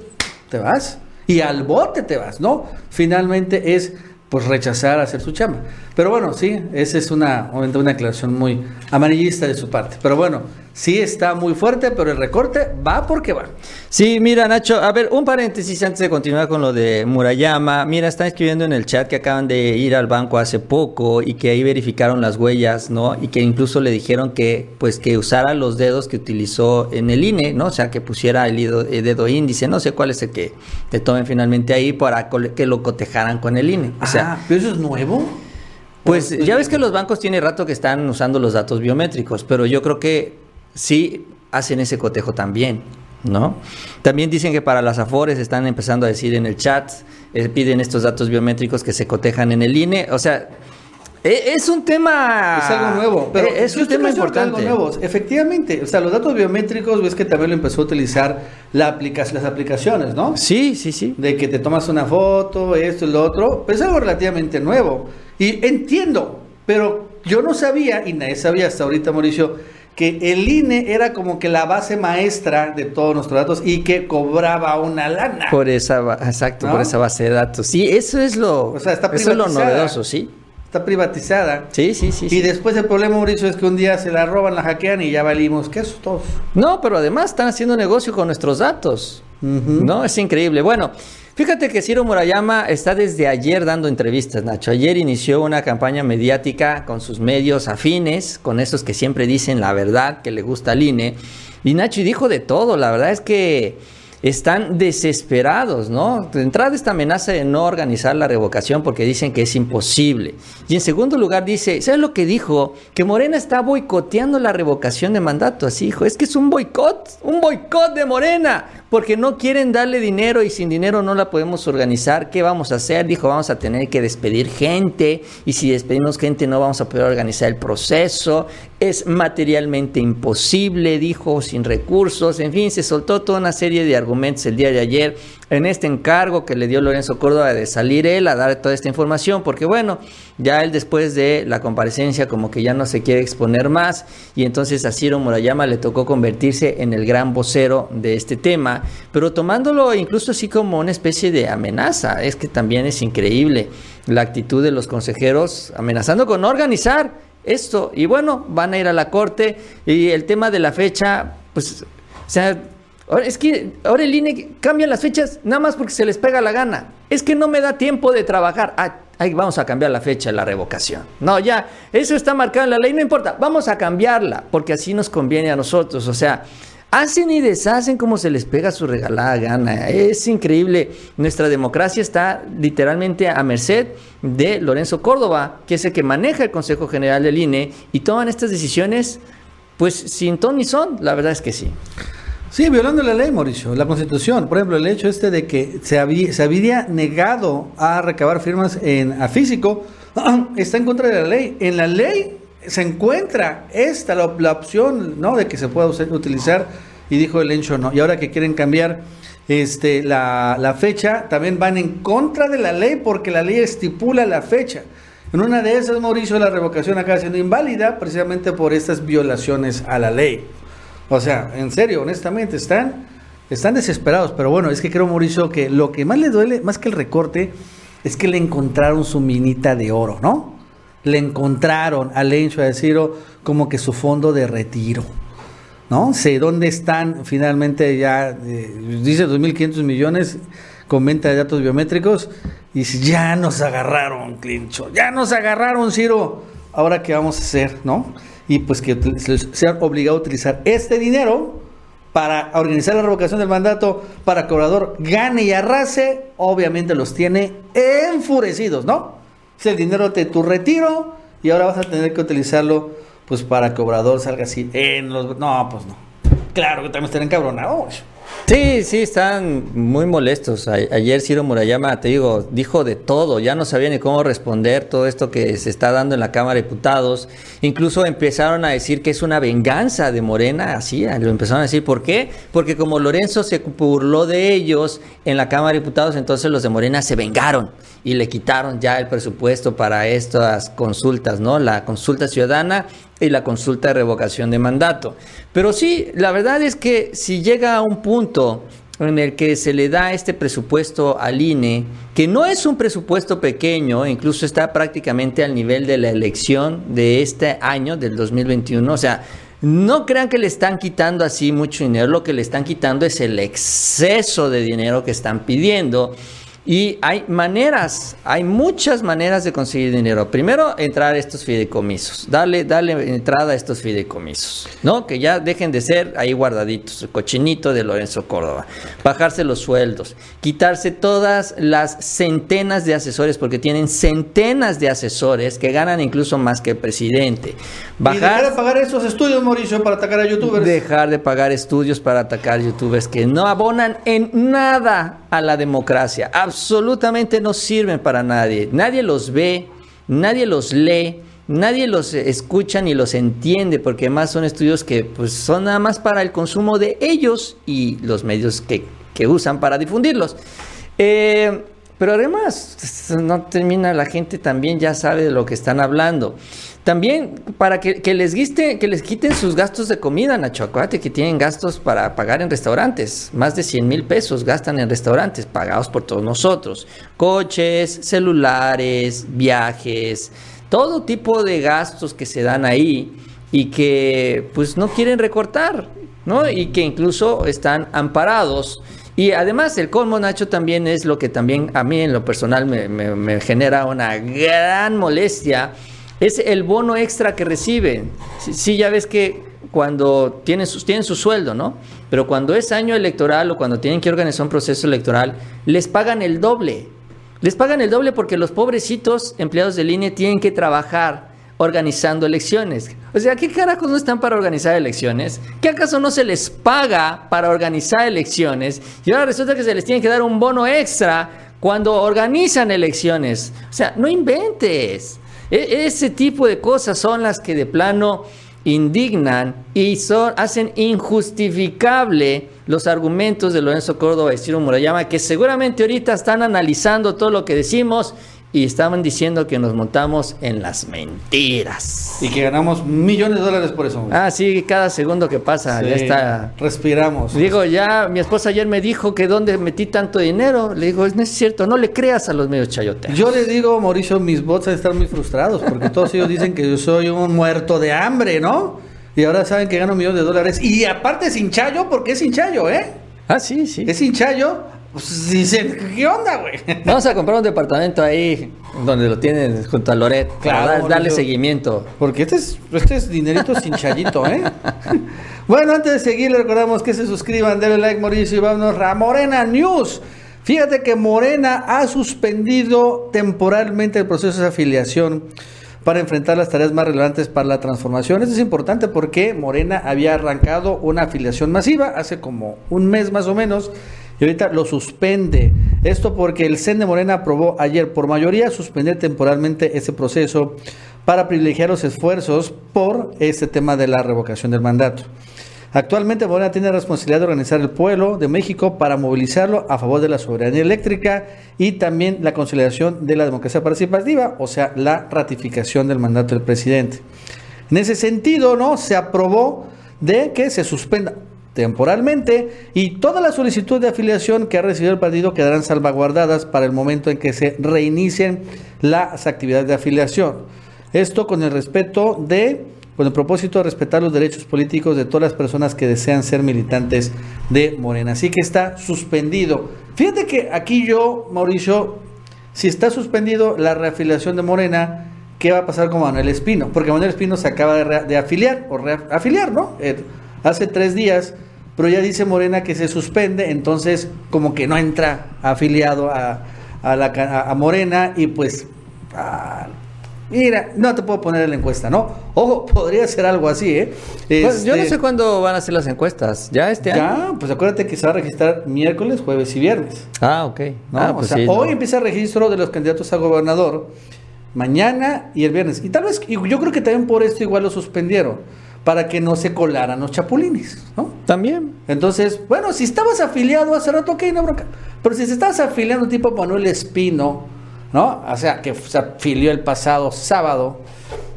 te vas. Y al bote te vas, ¿no? Finalmente es pues rechazar hacer su chamba. Pero bueno, sí, esa es una, una declaración muy amarillista de su parte. Pero bueno, sí está muy fuerte, pero el recorte va porque va. Sí, mira, Nacho, a ver, un paréntesis antes de continuar con lo de Murayama. Mira, están escribiendo en el chat que acaban de ir al banco hace poco y que ahí verificaron las huellas, ¿no? Y que incluso le dijeron que, pues, que usara los dedos que utilizó en el INE, ¿no? O sea, que pusiera el dedo, el dedo índice, no sé cuál es el que te tomen finalmente ahí para que lo cotejaran con el INE. O sea, ah, pero eso es nuevo. pues ya ves que los bancos tiene rato que están usando los datos biométricos, pero yo creo que sí hacen ese cotejo también, ¿no? También dicen que para las afores están empezando a decir en el chat, eh, piden estos datos biométricos que se cotejan en el INE, o sea, e, es un tema. Es algo nuevo, pero e, es un tema importante. Algo nuevo. Efectivamente, o sea, los datos biométricos, ves que también lo empezó a utilizar la aplica las aplicaciones, ¿no? Sí, sí, sí. De que te tomas una foto, esto y lo otro, pero es algo relativamente nuevo. Y entiendo, pero yo no sabía, y nadie sabía hasta ahorita, Mauricio, que el INE era como que la base maestra de todos nuestros datos y que cobraba una lana. Por esa, exacto, por esa base de datos. Sí, eso es lo, o sea, está eso es lo novedoso, sí está privatizada. Sí, sí, sí. Y después el problema, Mauricio, es que un día se la roban, la hackean y ya valimos. ¿Qué es todos? No, pero además están haciendo negocio con nuestros datos. No, es increíble. Bueno, fíjate que Ciro Murayama está desde ayer dando entrevistas, Nacho. Ayer inició una campaña mediática con sus medios afines, con esos que siempre dicen la verdad, que le gusta al INE. Y Nacho dijo de todo. La verdad es que están desesperados, ¿no? De entrada esta amenaza de no organizar la revocación porque dicen que es imposible. Y en segundo lugar dice, ¿sabes lo que dijo? Que Morena está boicoteando la revocación de mandato. Así dijo, es que es un boicot, un boicot de Morena, porque no quieren darle dinero y sin dinero no la podemos organizar. ¿Qué vamos a hacer? Dijo, vamos a tener que despedir gente y si despedimos gente no vamos a poder organizar el proceso. Es materialmente imposible, dijo, sin recursos. En fin, se soltó toda una serie de argumentos el día de ayer en este encargo que le dio Lorenzo Córdoba de salir él a dar toda esta información, porque bueno, ya él después de la comparecencia como que ya no se quiere exponer más y entonces a Ciro Murayama le tocó convertirse en el gran vocero de este tema, pero tomándolo incluso así como una especie de amenaza, es que también es increíble la actitud de los consejeros amenazando con organizar esto y bueno, van a ir a la corte y el tema de la fecha, pues, o sea, es que ahora el INE cambia las fechas nada más porque se les pega la gana. Es que no me da tiempo de trabajar. Ah, ahí vamos a cambiar la fecha de la revocación. No, ya, eso está marcado en la ley, no importa, vamos a cambiarla porque así nos conviene a nosotros. O sea, hacen y deshacen como se les pega su regalada gana. Es increíble. Nuestra democracia está literalmente a merced de Lorenzo Córdoba, que es el que maneja el Consejo General del INE y toman estas decisiones pues sin ton ni son. La verdad es que sí. Sí, violando la ley, Mauricio, la constitución. Por ejemplo, el hecho este de que se, había, negado a recabar firmas en, a físico <clears throat> está en contra de la ley. En la ley se encuentra esta, la, opción ¿no? de que se pueda utilizar, y dijo el hecho no. Y ahora que quieren cambiar este, la, la fecha, también van en contra de la ley porque la ley estipula la fecha. En una de esas, Mauricio, la revocación acaba siendo inválida precisamente por estas violaciones a la ley. O sea, en serio, honestamente, están, están desesperados. Pero bueno, es que creo, Mauricio, que lo que más le duele, más que el recorte, es que le encontraron su minita de oro, ¿no? Le encontraron al Lencho de Ciro como que su fondo de retiro. ¿No? Sé dónde están finalmente ya, eh, dice 2.500 millones con venta de datos biométricos. Y dice, ya nos agarraron, Clincho, ya nos agarraron, Ciro. Ahora, ¿qué vamos a hacer, no? y pues que sean obligados a utilizar este dinero para organizar la revocación del mandato para que Obrador gane y arrase, obviamente los tiene enfurecidos, ¿no? Es el dinero de tu retiro y ahora vas a tener que utilizarlo pues para que Obrador salga así en los... No, pues no. Claro que también están encabronados. Sí, sí, están muy molestos. ayer Ciro Murayama, te digo, dijo de todo, ya no sabía ni cómo responder todo esto que se está dando en la Cámara de Diputados. Incluso empezaron a decir que es una venganza de Morena, así, lo empezaron a decir, ¿por qué? Porque como Lorenzo se burló de ellos en la Cámara de Diputados, entonces los de Morena se vengaron y le quitaron ya el presupuesto para estas consultas, ¿no? La consulta ciudadana y la consulta de revocación de mandato. Pero sí, la verdad es que si llega a un punto en el que se le da este presupuesto al INE, que no es un presupuesto pequeño, incluso está prácticamente al nivel de la elección de este año, del 2021, o sea, no crean que le están quitando así mucho dinero, lo que le están quitando es el exceso de dinero que están pidiendo Y hay maneras, hay muchas maneras de conseguir dinero. Primero, entrar a estos fideicomisos, darle, darle entrada a estos fideicomisos, ¿no? Que ya dejen de ser ahí guardaditos, el cochinito de Lorenzo Córdoba. Bajarse los sueldos, quitarse todas las centenas de asesores, porque tienen centenas de asesores que ganan incluso más que el presidente. Bajar, y dejar de pagar esos estudios, Mauricio, para atacar a youtubers. Dejar de pagar estudios para atacar youtubers que no abonan en nada a la democracia. Absolutamente no sirven para nadie. Nadie los ve, nadie los lee, nadie los escucha ni los entiende, porque además son estudios que pues, son nada más para el consumo de ellos y los medios que, usan para difundirlos. Eh, pero además, no termina la gente también ya sabe de lo que están hablando. También para que, les guiste, que les quiten sus gastos de comida, Nacho. Acuérdate que tienen gastos para pagar en restaurantes. Más de 100 mil pesos gastan en restaurantes, pagados por todos nosotros. Coches, celulares, viajes, todo tipo de gastos que se dan ahí y que pues no quieren recortar, ¿no? Y que incluso están amparados. Y además el colmo, Nacho, también es lo que también a mí en lo personal me, genera una gran molestia es el bono extra que reciben. Sí, ya ves que cuando tienen su, tienen su sueldo, ¿no? Pero cuando es año electoral o cuando tienen que organizar un proceso electoral, les pagan el doble. Les pagan el doble porque los pobrecitos empleados de línea tienen que trabajar organizando elecciones. O sea, ¿qué carajos no están para organizar elecciones? ¿Qué acaso no se les paga para organizar elecciones? Y ahora resulta que se les tiene que dar un bono extra cuando organizan elecciones. O sea, no inventes. E, ese tipo de cosas son las que de plano indignan y son, hacen injustificable los argumentos de Lorenzo Córdoba y Ciro Murayama, que seguramente ahorita están analizando todo lo que decimos y estaban diciendo que nos montamos en las mentiras. Y que ganamos millones de dólares por eso. Ah, sí, cada segundo que pasa ya está. Respiramos. Digo, ya mi esposa ayer me dijo que dónde metí tanto dinero. Le digo, no es cierto, no le creas a los medios chayotes. Yo le digo, Mauricio, mis bots están muy frustrados porque todos ellos dicen que yo soy un muerto de hambre, ¿no? Y ahora saben que gano millones de dólares. Y aparte sin chayo, porque es sin chayo, ¿eh? Ah, sí, sí. Es sin chayo pues ¿qué onda, güey? <laughs> Vamos a comprar un departamento ahí donde lo tienen junto a Loret para darle seguimiento. Porque este es, este es dinerito sin chayito, ¿eh? <laughs> bueno, antes de seguir, le recordamos que se suscriban, denle like, Mauricio, y vámonos a Morena News. Fíjate que Morena ha suspendido temporalmente el proceso de afiliación para enfrentar las tareas más relevantes para la transformación. Esto es importante porque Morena había arrancado una afiliación masiva hace como un mes más o menos y ahorita lo suspende. Esto porque el CEN de Morena aprobó ayer por mayoría suspender temporalmente ese proceso para privilegiar los esfuerzos por este tema de la revocación del mandato. Actualmente Morena tiene la responsabilidad de organizar el pueblo de México para movilizarlo a favor de la soberanía eléctrica y también la consolidación de la democracia participativa, o sea, la ratificación del mandato del presidente. En ese sentido, ¿no? Se aprobó de que se suspenda temporalmente y todas las solicitudes de afiliación que ha recibido el partido quedarán salvaguardadas para el momento en que se reinicien las actividades de afiliación. Esto con el respeto de, con el propósito de respetar los derechos políticos de todas las personas que desean ser militantes de Morena. Así que está suspendido. Fíjate que aquí yo, Mauricio, si está suspendido la reafiliación de Morena, ¿qué va a pasar con Manuel Espino? Porque Manuel Espino se acaba de, afiliar, o reafiliar, ¿no? Eh, hace tres días pero ya dice Morena que se suspende, entonces como que no entra afiliado a, a, la, a, Morena y pues, mira, no te puedo poner la encuesta, ¿no? Ojo, <laughs> podría ser algo así, ¿eh? Pues yo no este sé cuándo van a hacer las encuestas, ¿ya este año? Ya, pues acuérdate que se va a registrar miércoles, jueves y viernes. Ah, ok. Ah, pues o sea, hoy empieza el registro de los candidatos a gobernador, mañana y el viernes. Y tal vez, y yo creo que también por esto igual lo suspendieron para que no se colaran los chapulines, ¿no? También. Entonces, bueno, si estabas afiliado hace rato, ok, no bronca. Pero si se estabas afiliando tipo Manuel Espino, ¿no? O sea, que se afilió el pasado sábado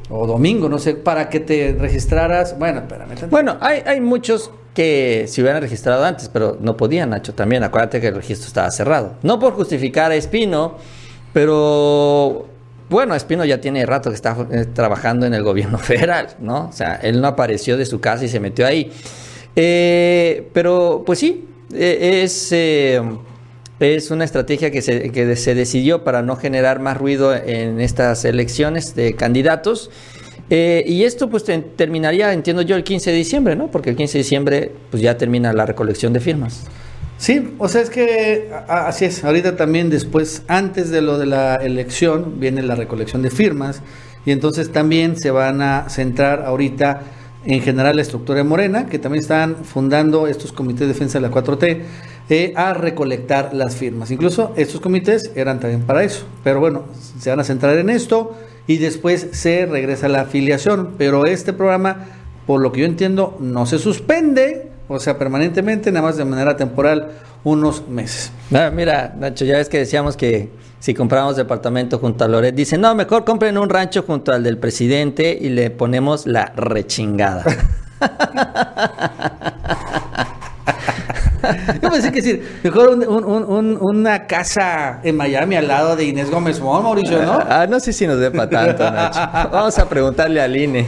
o domingo, no sé, para que te registraras. Bueno, espérame. Bueno, hay, hay muchos que se hubieran registrado antes, pero no podían, Nacho, también. Acuérdate que el registro estaba cerrado. No por justificar a Espino, pero bueno, Espino ya tiene rato que está eh, trabajando en el gobierno <laughs> federal, ¿no? O sea, él no apareció de su casa y se metió ahí. Eh, pero, pues sí, eh, es Es una estrategia que se, que se decidió para no generar más ruido en estas elecciones de candidatos. Eh, y esto pues terminaría, entiendo yo, el 15 de diciembre, ¿no? Porque el 15 de diciembre pues ya termina la recolección de firmas. Sí, o sea, es que así es. Ahorita también después, antes de lo de la elección, viene la recolección de firmas y entonces también se van a centrar ahorita en general la estructura de Morena, que también están fundando estos comités de defensa de la 4T, eh, a recolectar las firmas. Incluso estos comités eran también para eso. Pero bueno, se van a centrar en esto y después se regresa la afiliación. Pero este programa, por lo que yo entiendo, no se suspende o sea, permanentemente, nada más de manera temporal, unos meses. Ah, mira, Nacho, ya ves que decíamos que si compramos departamento junto a Loret, dicen, no, mejor compren un rancho junto al del presidente y le ponemos la rechingada. <laughs> <laughs> Yo pensé que decir, mejor una casa en Miami al lado de Inés Gómez Mon, Mauricio, ¿no? Ah, no sé si nos dé para tanto, Nacho. Vamos a preguntarle al INE. <laughs>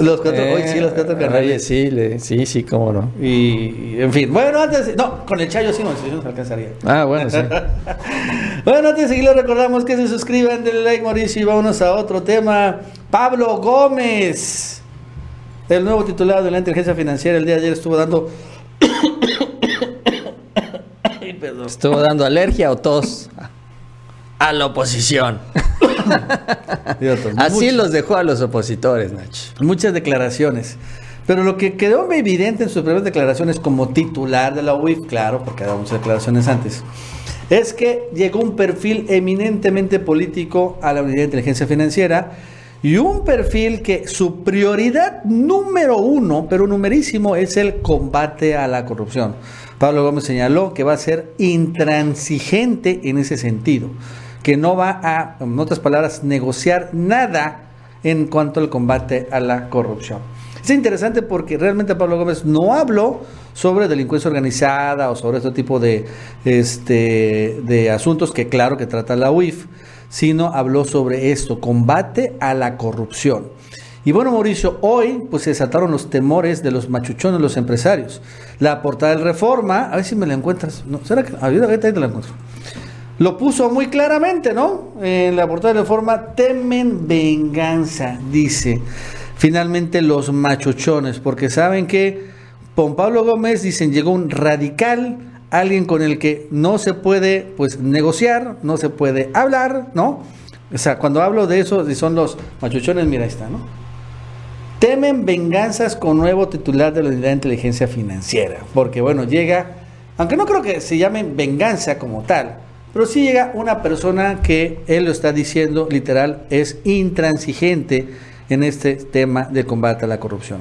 los cuatro hoy sí, los cuatro canales. sí, sí, sí, cómo no. Y, en fin, bueno, antes, no, con el Chayo sí no, se alcanzaría. Ah, bueno, sí. <laughs> bueno, antes de seguir, recordamos que se suscriban, denle like, Mauricio, y vámonos a otro tema. Pablo Gómez el nuevo titular de la inteligencia financiera el día de ayer estuvo dando. <coughs> Estuvo dando alergia o tos a la oposición. <coughs> Así los dejó a los opositores, Nacho. Muchas declaraciones. Pero lo que quedó evidente en sus primeras declaraciones como titular de la UIF, claro, porque ha dado muchas declaraciones antes, es que llegó un perfil eminentemente político a la unidad de inteligencia financiera y un perfil que su prioridad número uno, pero numerísimo, es el combate a la corrupción. Pablo Gómez señaló que va a ser intransigente en ese sentido, que no va a, en otras palabras, negociar nada en cuanto al combate a la corrupción. Es interesante porque realmente Pablo Gómez no habló sobre delincuencia organizada o sobre este tipo de, este, de asuntos que claro que trata la UIF sino habló sobre esto, combate a la corrupción. Y bueno, Mauricio, hoy pues se desataron los temores de los machuchones, los empresarios. La portada del Reforma, a ver si me la encuentras. No, ¿Será que? A ver, te la encuentro. Lo puso muy claramente, ¿no? En la portada de Reforma, temen venganza, dice. Finalmente los machuchones, porque saben que con Pablo Gómez, dicen, llegó un radical alguien con el que no se puede pues negociar, no se puede hablar, ¿no? O sea, cuando hablo de eso, son los machuchones, mira, está, ¿no? Temen venganzas con nuevo titular de la Unidad de Inteligencia Financiera, porque bueno, llega, aunque no creo que se llame venganza como tal, pero sí llega una persona que él lo está diciendo literal, es intransigente en este tema de combate a la corrupción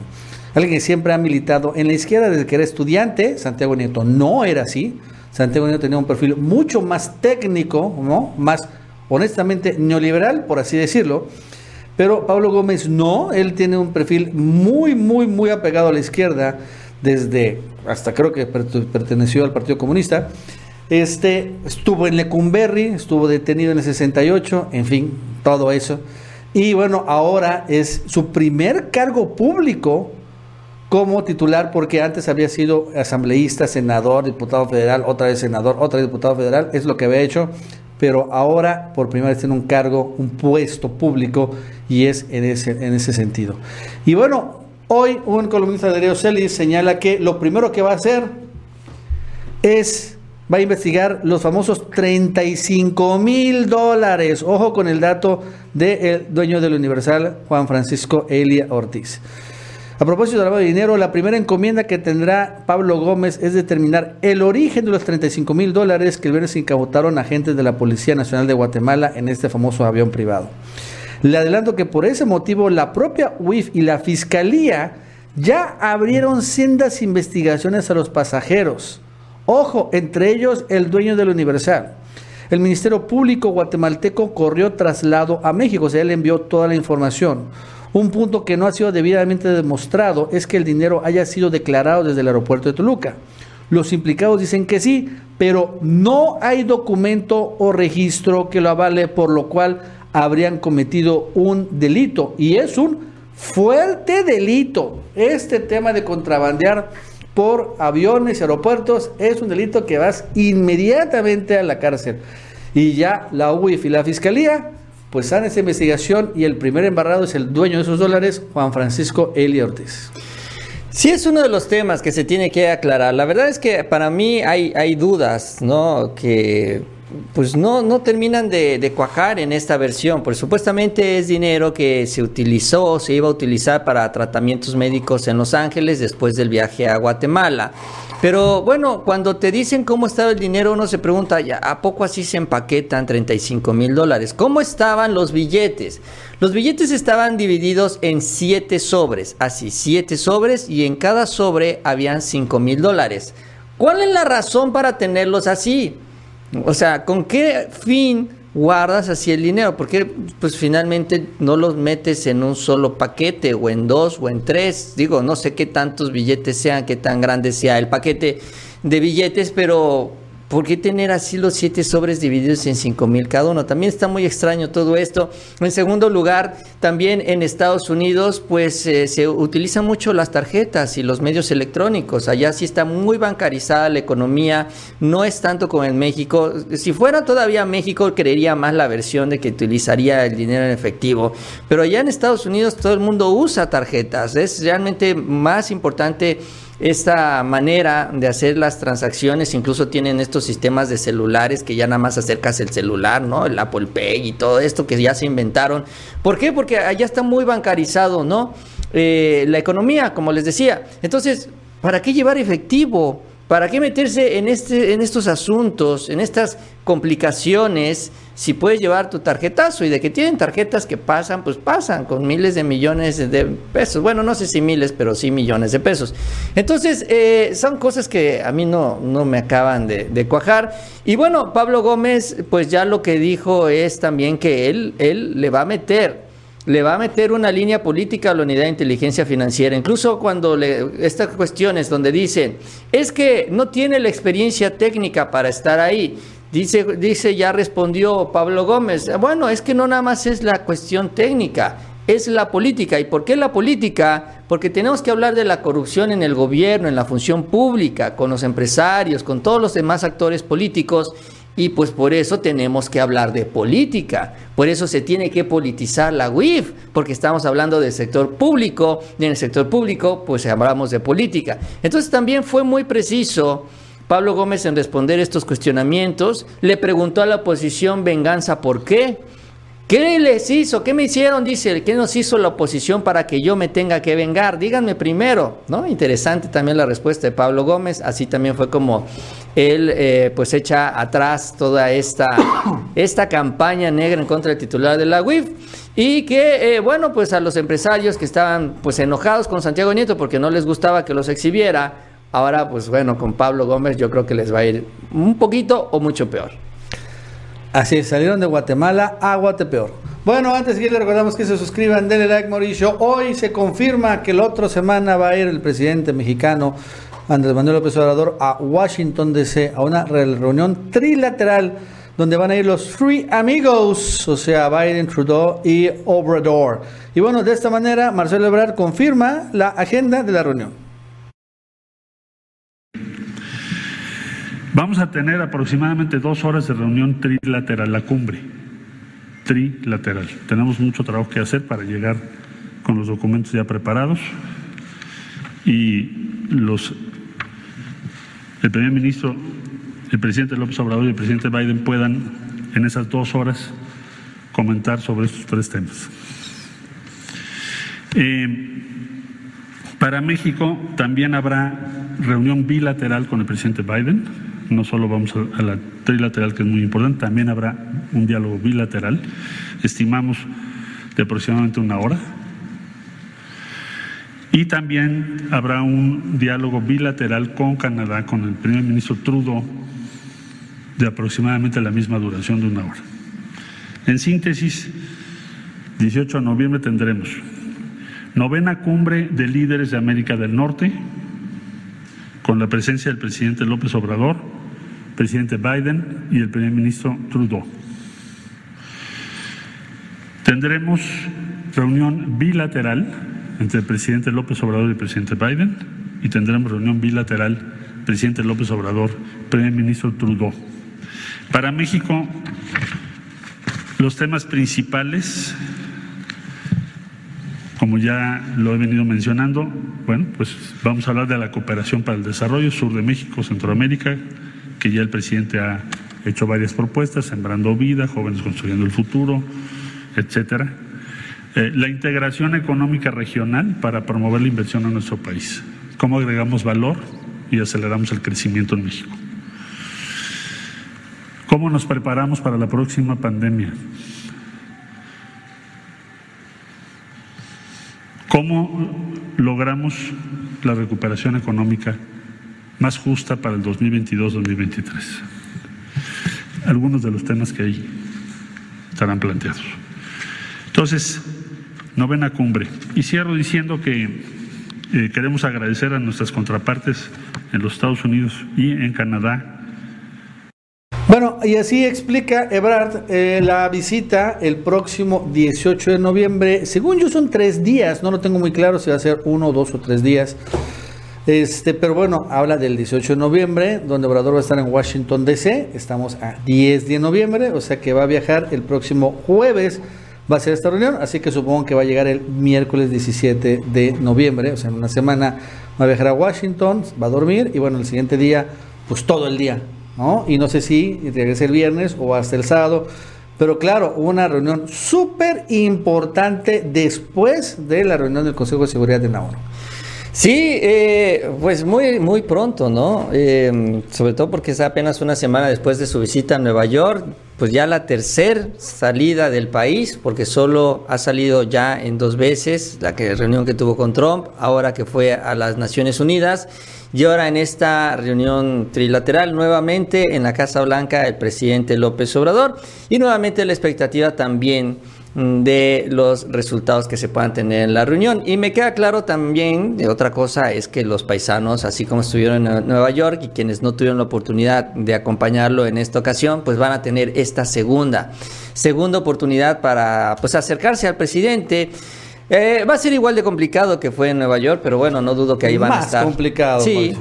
alguien que siempre ha militado en la izquierda desde que era estudiante. Santiago Nieto no era así. Santiago Nieto tenía un perfil mucho más técnico, ¿no? más honestamente neoliberal, por así decirlo. Pero Pablo Gómez no, él tiene un perfil muy, muy, muy apegado a la izquierda, desde hasta creo que perteneció al Partido Comunista. Este estuvo en Lecumberri, estuvo detenido en el 68, en fin, todo eso. Y bueno, ahora es su primer cargo público como titular porque antes había sido asambleísta, senador, diputado federal, otra vez senador, otra vez diputado federal, es lo que había hecho, pero ahora por primera vez tiene un cargo, un puesto público y es en ese, en ese sentido. Y bueno, hoy un columnista de Leo Celis señala que lo primero que va a hacer es, va a investigar los famosos 35 mil dólares, ojo con el dato del dueño del Universal, Juan Francisco Elia Ortiz. A propósito de lavado de dinero, la primera encomienda que tendrá Pablo Gómez es determinar el origen de los 35 mil dólares que el viernes incautaron agentes de la Policía Nacional de Guatemala en este famoso avión privado. Le adelanto que por ese motivo la propia UIF y la Fiscalía ya abrieron sendas investigaciones a los pasajeros. Ojo, entre ellos el dueño del Universal. El Ministerio Público guatemalteco corrió traslado a México, o sea, él envió toda la información. Un punto que no ha sido debidamente demostrado es que el dinero haya sido declarado desde el aeropuerto de Toluca. Los implicados dicen que sí, pero no hay documento o registro que lo avale, por lo cual habrían cometido un delito. Y es un fuerte delito. Este tema de contrabandear por aviones y aeropuertos, es un delito que vas inmediatamente a la cárcel. Y ya la UIF y la Fiscalía pues en esa investigación y el primer embarrado es el dueño de esos dólares, Juan Francisco Eli Ortiz. Sí, es uno de los temas que se tiene que aclarar. La verdad es que para mí hay, hay dudas, ¿no? Que pues no, no terminan de, cuajar en esta versión, porque supuestamente es dinero que se utilizó, se iba a utilizar para tratamientos médicos en Los Ángeles después del viaje a Guatemala. Pero bueno, cuando te dicen cómo estaba el dinero, uno se pregunta, ¿ya, ¿a poco así se empaquetan 35 mil dólares? ¿Cómo estaban los billetes? Los billetes estaban divididos en siete sobres, así, siete sobres, y en cada sobre habían 5 mil dólares. ¿Cuál es la razón para tenerlos así? O sea, ¿con qué fin guardas así el dinero? Porque pues finalmente no los metes en un solo paquete o en dos o en tres. Digo, no sé qué tantos billetes sean, qué tan grande sea el paquete de billetes, pero ¿Por qué tener así los siete sobres divididos en cinco mil cada uno? También está muy extraño todo esto. En segundo lugar, también en Estados Unidos, pues eh, se utilizan mucho las tarjetas y los medios electrónicos. Allá sí está muy bancarizada la economía, no es tanto como en México. Si fuera todavía México, creería más la versión de que utilizaría el dinero en efectivo. Pero allá en Estados Unidos todo el mundo usa tarjetas. Es realmente más importante esta manera de hacer las transacciones, incluso tienen estos sistemas de celulares que ya nada más acercas el celular, ¿no? El Apple Pay y todo esto que ya se inventaron. ¿Por qué? Porque allá está muy bancarizado, ¿no? Eh, la economía, como les decía. Entonces, ¿para qué llevar efectivo? ¿Para qué meterse en, este, en estos asuntos, en estas complicaciones? si puedes llevar tu tarjetazo y de que tienen tarjetas que pasan, pues pasan con miles de millones de pesos. Bueno, no sé si miles, pero sí millones de pesos. Entonces, eh, son cosas que a mí no, no me acaban de, de, cuajar. Y bueno, Pablo Gómez, pues ya lo que dijo es también que él, él le va a meter le va a meter una línea política a la unidad de inteligencia financiera. Incluso cuando le, estas cuestiones donde dicen, es que no tiene la experiencia técnica para estar ahí. Dice, dice, ya respondió Pablo Gómez, bueno, es que no nada más es la cuestión técnica, es la política. ¿Y por qué la política? Porque tenemos que hablar de la corrupción en el gobierno, en la función pública, con los empresarios, con todos los demás actores políticos. Y pues por eso tenemos que hablar de política. Por eso se tiene que politizar la UIF, porque estamos hablando del sector público, y en el sector público pues hablamos de política. Entonces también fue muy preciso Pablo Gómez en responder estos cuestionamientos le preguntó a la oposición venganza por qué. ¿Qué les hizo? ¿Qué me hicieron? Dice, ¿qué nos hizo la oposición para que yo me tenga que vengar? Díganme primero, ¿no? Interesante también la respuesta de Pablo Gómez, así también fue como él eh, pues echa atrás toda esta, <coughs> esta campaña negra en contra del titular de la UIF y que, eh, bueno, pues a los empresarios que estaban pues enojados con Santiago Nieto porque no les gustaba que los exhibiera, Ahora, pues bueno, con Pablo Gómez yo creo que les va a ir un poquito o mucho peor. Así salieron de Guatemala a Guatepeor. Bueno, antes que les recordamos que se suscriban, denle like, Mauricio. Hoy se confirma que la otra semana va a ir el presidente mexicano Andrés Manuel López Obrador a Washington DC a una reunión trilateral donde van a ir los Free Amigos, o sea, Biden, Trudeau y Obrador. Y bueno, de esta manera, Marcelo Ebrard confirma la agenda de la reunión. Vamos a tener aproximadamente dos horas de reunión trilateral, la cumbre trilateral. Tenemos mucho trabajo que hacer para llegar con los documentos ya preparados y los el primer ministro, el presidente López Obrador y el presidente Biden puedan en esas dos horas comentar sobre estos tres temas. Eh, para México también habrá reunión bilateral con el presidente Biden no solo vamos a, la trilateral, que es muy importante, también habrá un diálogo bilateral, estimamos de aproximadamente una hora. Y también habrá un diálogo bilateral con Canadá, con el primer ministro Trudeau, de aproximadamente la misma duración de una hora. En síntesis, 18 de noviembre tendremos novena cumbre de líderes de América del Norte, con la presencia del presidente López Obrador, presidente Biden y el primer ministro Trudeau. Tendremos reunión bilateral entre el presidente López Obrador y el presidente Biden y tendremos reunión bilateral presidente López Obrador, primer ministro Trudeau. Para México, los temas principales, como ya lo he venido mencionando, bueno, pues vamos a hablar de la cooperación para el desarrollo sur de México, Centroamérica, que ya el presidente ha hecho varias propuestas, sembrando vida, jóvenes construyendo el futuro, etcétera. Eh, la integración económica regional para promover la inversión en nuestro país. ¿Cómo agregamos valor y aceleramos el crecimiento en México? ¿Cómo nos preparamos para la próxima pandemia? ¿Cómo logramos la recuperación económica más justa para el 2022-2023? Algunos de los temas que ahí estarán planteados. Entonces, novena cumbre. Y cierro diciendo que eh, queremos agradecer a nuestras contrapartes en los Estados Unidos y en Canadá bueno, y así explica Ebrard eh, la visita el próximo 18 de noviembre. Según yo son tres días, no lo tengo muy claro si va a ser uno, dos o tres días. Este, pero bueno, habla del 18 de noviembre, donde Obrador va a estar en Washington DC. Estamos a 10 de noviembre, o sea que va a viajar el próximo jueves. Va a ser esta reunión, así que supongo que va a llegar el miércoles 17 de noviembre, o sea, en una semana va a viajar a Washington, va a dormir y bueno, el siguiente día, pues todo el día ¿no? Y no sé si regrese el viernes o hasta el sábado. Pero claro, hubo una reunión súper importante después de la reunión del Consejo de Seguridad de la ONU. Sí, eh, pues muy, muy pronto, ¿no? Eh, sobre todo porque es apenas una semana después de su visita a Nueva York, pues ya la tercera salida del país, porque solo ha salido ya en dos veces, la que, reunión que tuvo con Trump, ahora que fue a las Naciones Unidas y ahora en esta reunión trilateral, nuevamente en la Casa Blanca, el presidente López Obrador. Y nuevamente la expectativa también de los resultados que se puedan tener en la reunión. Y me queda claro también, de otra cosa, es que los paisanos, así como estuvieron en Nueva York y quienes no tuvieron la oportunidad de acompañarlo en esta ocasión, pues van a tener esta segunda, segunda oportunidad para pues acercarse al presidente eh, va a ser igual de complicado que fue en Nueva York, pero bueno, no dudo que ahí van a estar. Más complicado. Sí,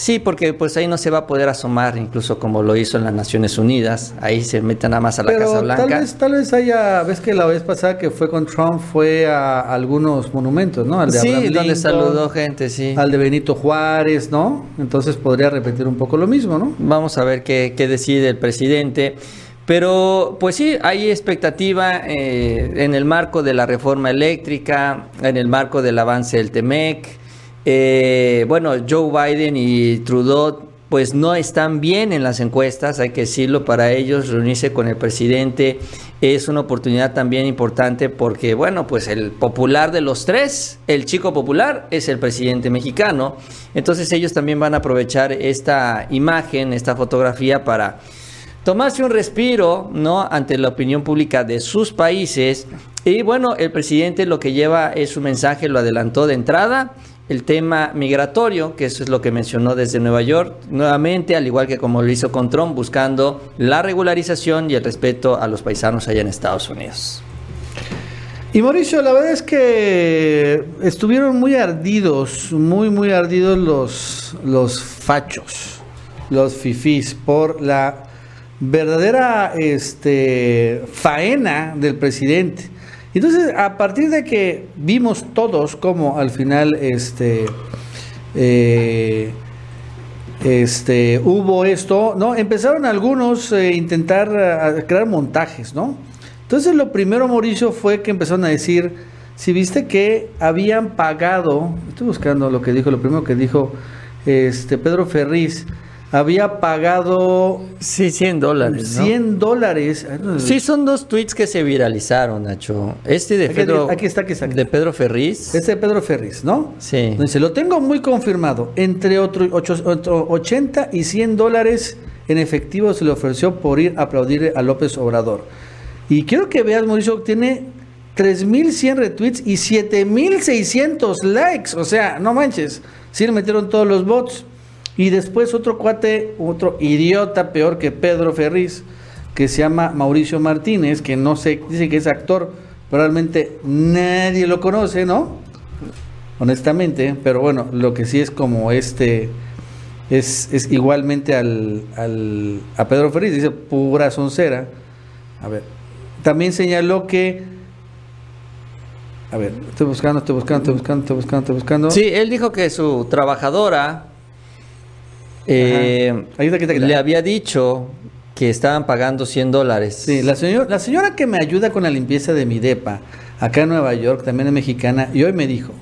sí, porque pues ahí no se va a poder asomar, incluso como lo hizo en las Naciones Unidas. Ahí se mete nada más a la Casa Blanca. Tal vez, tal vez haya, ves que la vez pasada que fue con Trump fue a algunos monumentos, ¿no? Al de sí, donde saludó gente, sí. Al de Benito Juárez, ¿no? Entonces podría repetir un poco lo mismo, ¿no? Vamos a ver qué, qué decide el presidente. Pero pues sí, hay expectativa eh, en el marco de la reforma eléctrica, en el marco del avance del TEMEC. Eh, bueno, Joe Biden y Trudeau pues no están bien en las encuestas, hay que decirlo, para ellos reunirse con el presidente es una oportunidad también importante porque, bueno, pues el popular de los tres, el chico popular, es el presidente mexicano. Entonces ellos también van a aprovechar esta imagen, esta fotografía para tomarse un respiro ¿no? ante la opinión pública de sus países. Y bueno, el presidente lo que lleva es su mensaje, lo adelantó de entrada, el tema migratorio, que eso es lo que mencionó desde Nueva York, nuevamente, al igual que como lo hizo con Trump, buscando la regularización y el respeto a los paisanos allá en Estados Unidos. Y Mauricio, la verdad es que estuvieron muy ardidos, muy, muy ardidos los, los fachos, los fifís, por la verdadera este, faena del presidente. Entonces, a partir de que vimos todos como al final este, eh, este, hubo esto, ¿no? Empezaron algunos a intentar crear montajes, ¿no? Entonces, lo primero, Mauricio, fue que empezaron a decir, si viste que habían pagado, estoy buscando lo que dijo, lo primero que dijo este, Pedro Ferriz, había pagado... Sí, 100 dólares. 100 dólares. Sí, son dos tweets que se viralizaron, Nacho. Este de Pedro... Aquí está, aquí está. De Pedro Ferriz. Este de Pedro Ferriz, ¿no? Sí. Dice, lo tengo muy confirmado. Entre otro, 80 y 100 dólares en efectivo se le ofreció por ir a aplaudir a López Obrador. Y quiero que veas, Mauricio, tiene 3.100 retweets y 7.600 likes. O sea, no manches. Sí le metieron todos los bots. Y después otro cuate, otro idiota peor que Pedro Ferriz, que se llama Mauricio Martínez, que no sé, dice que es actor, pero realmente nadie lo conoce, ¿no? honestamente, pero bueno, lo que sí es como este es, es igualmente al, al, a Pedro Ferriz, dice pura soncera. A ver, también señaló que a ver, estoy buscando, estoy buscando, estoy buscando, estoy buscando, estoy buscando. Sí, él dijo que su trabajadora eh, Ayuda, quita, quita. le había dicho que estaban pagando 100 dólares. Sí, la, señor, la señora que me ayuda con la limpieza de mi depa, acá en Nueva York, también es mexicana, y hoy me dijo,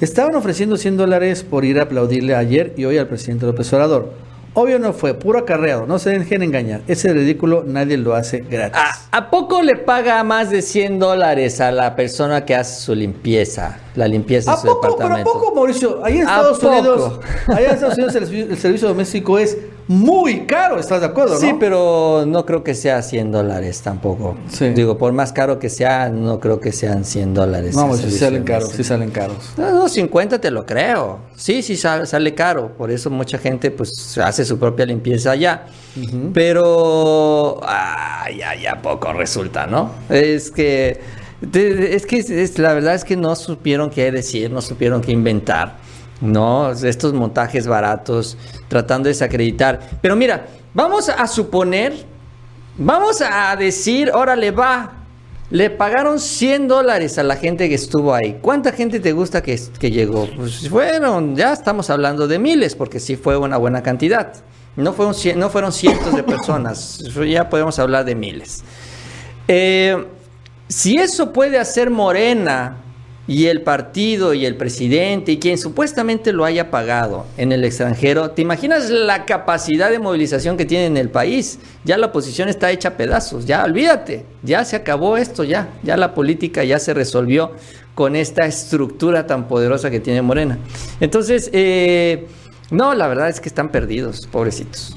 estaban ofreciendo 100 dólares por ir a aplaudirle ayer y hoy al presidente López Obrador. Obvio no fue, puro acarreado, no se dejen engañar. Ese ridículo nadie lo hace gratis. ¿A, a poco le paga más de 100 dólares a la persona que hace su limpieza? La limpieza ¿A de su poco, pero a departamento. poco, Mauricio? Ahí en ¿A Estados? Unidos, allá en Estados Unidos el, el servicio doméstico es muy caro, ¿estás de acuerdo? Sí, no? pero no creo que sea 100 dólares tampoco. Sí. Digo, por más caro que sea, no creo que sean 100 dólares. No, servicio salen caros, sí salen caros. No, no, 50 te lo creo. Sí, sí sale, sale caro. Por eso mucha gente pues hace su propia limpieza allá. Pero ay, ay, a poco resulta, ¿no? Es que es que es- la verdad es que no supieron qué decir, no supieron qué inventar. No, estos montajes baratos tratando de desacreditar. Pero mira, vamos a suponer, vamos a decir, órale va, le pagaron 100 dólares a la gente que estuvo ahí. ¿Cuánta gente te gusta que, que llegó? Pues fueron, ya estamos hablando de miles, porque sí fue una buena cantidad. No no fueron cientos de personas, <laughs> ya podemos hablar de miles. Eh, si eso puede hacer Morena y el partido y el presidente y quien supuestamente lo haya pagado en el extranjero, ¿te imaginas la capacidad de movilización que tiene en el país? Ya la oposición está hecha a pedazos, ya olvídate, ya se acabó esto, ya, ya la política ya se resolvió con esta estructura tan poderosa que tiene Morena. Entonces, eh, no, la verdad es que están perdidos, pobrecitos.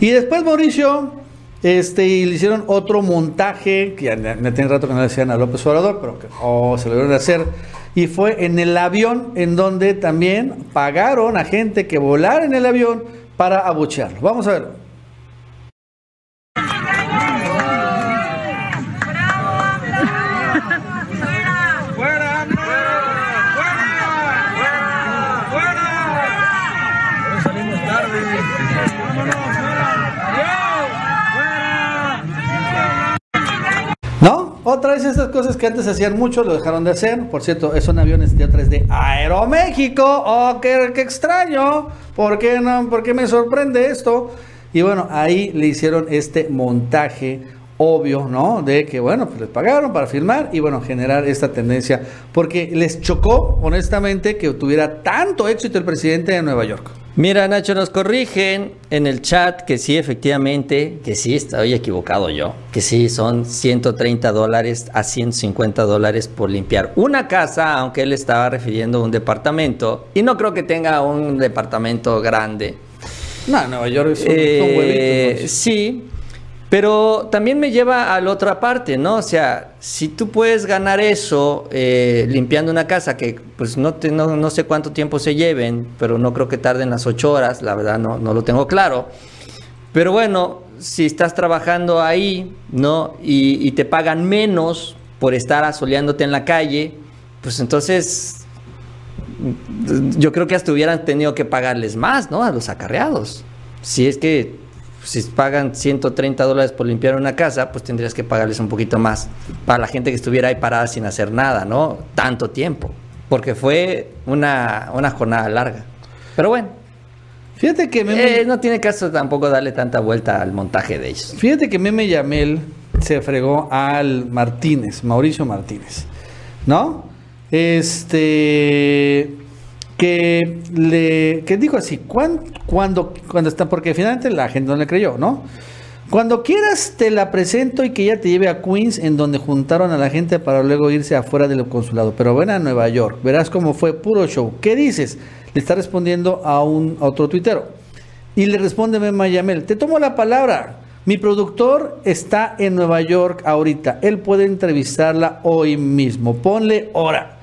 Y después Mauricio, este, y le hicieron otro montaje, que ya, ya tiene rato que no le decían a López Obrador, pero que oh, se lo dieron de hacer. Y fue en el avión en donde también pagaron a gente que volara en el avión para abuchearlo. Vamos a ver. ¿No? Otra vez estas cosas que antes hacían mucho, lo dejaron de hacer. Por cierto, aviones de otra vez de Aeroméxico. ¡Oh, qué, qué extraño! ¿Por qué, no, ¿Por qué me sorprende esto? Y bueno, ahí le hicieron este montaje obvio, ¿no? De que, bueno, pues les pagaron para filmar y, bueno, generar esta tendencia. Porque les chocó, honestamente, que tuviera tanto éxito el presidente de Nueva York. Mira, Nacho, nos corrigen en el chat que sí, efectivamente, que sí, estoy equivocado yo, que sí, son 130 dólares a 150 dólares por limpiar una casa, aunque él estaba refiriendo a un departamento, y no creo que tenga un departamento grande. No, Nueva York es un, son Eh, huevitos, ¿no? sí, pero también me lleva a la otra parte, ¿no? O sea, si tú puedes ganar eso eh, limpiando una casa que pues no, te- no, no sé cuánto tiempo se lleven, pero no creo que tarden las ocho horas, la verdad no, no lo tengo claro. Pero bueno, si estás trabajando ahí, ¿no? Y, y te pagan menos por estar asoleándote en la calle, pues entonces yo creo que hasta hubieran tenido que pagarles más, ¿no? A los acarreados. Si es que si pagan 130 dólares por limpiar una casa, pues tendrías que pagarles un poquito más para la gente que estuviera ahí parada sin hacer nada, ¿no? Tanto tiempo. Porque fue una, una jornada larga. Pero bueno, Fíjate que Meme, eh, no tiene caso tampoco darle tanta vuelta al montaje de ellos. fíjate que Meme Yamel se fregó al Martínez, Mauricio Martínez, ¿no? Este que le que dijo así, "Cuán- cuando cuando está porque finalmente la gente no le creyó, ¿no? Cuando quieras te la presento y que ella te lleve a Queens en donde juntaron a la gente para luego irse afuera del consulado, pero ven a Nueva York, verás cómo fue puro show. ¿Qué dices? Le está respondiendo a un otro tuitero. Y le responde Mema Yamel, te tomo la palabra. Mi productor está en Nueva York ahorita. Él puede entrevistarla hoy mismo. Ponle hora.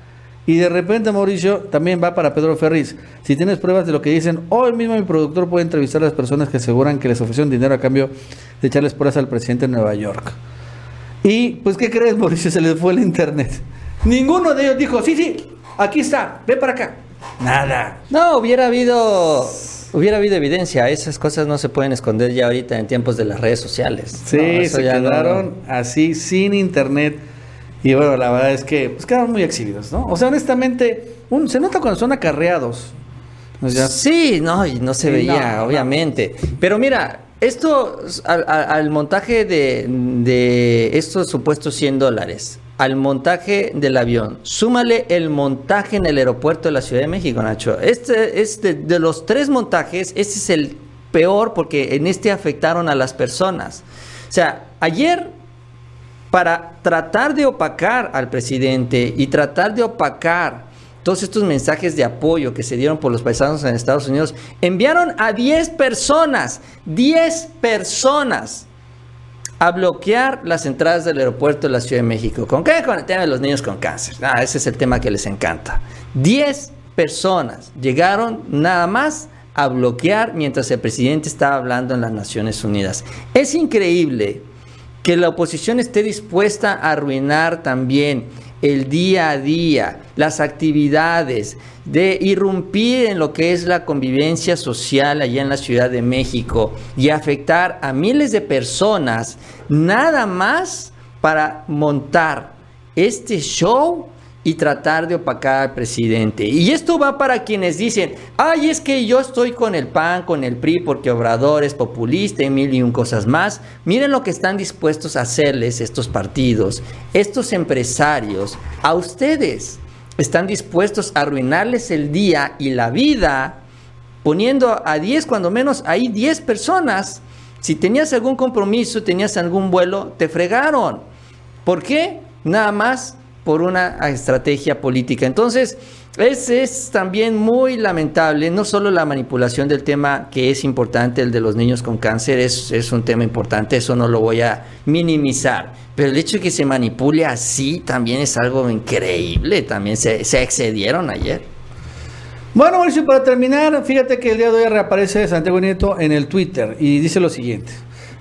Y de repente, Mauricio, también va para Pedro Ferriz. Si tienes pruebas de lo que dicen, hoy mismo mi productor puede entrevistar a las personas que aseguran que les ofrecieron dinero a cambio de echarles porras al presidente de Nueva York. Y, pues, ¿qué crees, Mauricio? Se les fue el internet. Ninguno de ellos dijo, sí, sí, aquí está, ve para acá. Nada. No, hubiera habido hubiera habido evidencia. Esas cosas no se pueden esconder ya ahorita en tiempos de las redes sociales. Sí, No, se no- quedaron así sin internet. Y bueno, la verdad es que pues, quedaron muy exhibidos, ¿no? O sea, honestamente, un- se nota cuando son acarreados. Sí, no, y no se Sí, veía, no, no. obviamente. Pero mira, esto al, montaje de, de estos supuestos 100 dólares, al montaje del avión, súmale el montaje en el aeropuerto de la Ciudad de México, Nacho. Este es de, de los tres montajes, este es el peor porque en este afectaron a las personas. O sea, ayer para tratar de opacar al presidente y tratar de opacar todos estos mensajes de apoyo que se dieron por los paisanos en Estados Unidos, enviaron a 10 personas, 10 personas a bloquear las entradas del aeropuerto de la Ciudad de México. ¿Con qué? Con el tema de los niños con cáncer. Ah, ese es el tema que les encanta. 10 personas llegaron nada más a bloquear mientras el presidente estaba hablando en las Naciones Unidas. Es increíble que la oposición esté dispuesta a arruinar también el día a día, las actividades, de irrumpir en lo que es la convivencia social allá en la Ciudad de México y afectar a miles de personas nada más para montar este show y tratar de opacar al presidente. Y esto va para quienes dicen, ay, es que yo estoy con el PAN, con el PRI, porque Obrador es populista y mil y un cosas más. Miren lo que están dispuestos a hacerles estos partidos, estos empresarios, a ustedes. Están dispuestos a arruinarles el día y la vida, poniendo a 10, cuando menos, ahí 10 personas. Si tenías algún compromiso, tenías algún vuelo, te fregaron. ¿Por qué? Nada más por una estrategia política. Entonces, es, es también muy lamentable, no solo la manipulación del tema que es importante, el de los niños con cáncer, es, es un tema importante, eso no lo voy a minimizar, pero el hecho de que se manipule así también es algo increíble, también se, se excedieron ayer. Bueno, Mauricio, para terminar, fíjate que el día de hoy reaparece Santiago Nieto en el Twitter y dice lo siguiente.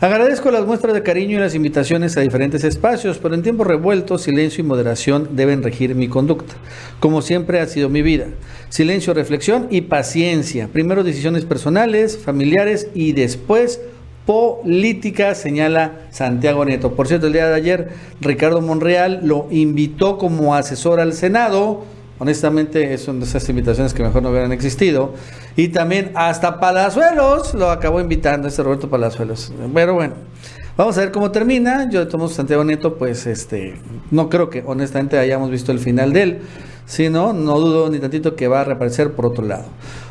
Agradezco las muestras de cariño y las invitaciones a diferentes espacios, pero en tiempos revueltos, silencio y moderación deben regir mi conducta, como siempre ha sido mi vida. Silencio, reflexión y paciencia. Primero decisiones personales, familiares y después política, señala Santiago Nieto. Por cierto, el día de ayer Ricardo Monreal lo invitó como asesor al Senado. Honestamente, es una de esas invitaciones que mejor no hubieran existido. Y también hasta Palazuelos lo acabó invitando este Roberto Palazuelos. Pero bueno, vamos a ver cómo termina. Yo tomo Santiago Nieto, pues este, no creo que honestamente hayamos visto el final de él. Si no, no dudo ni tantito que va a reaparecer por otro lado.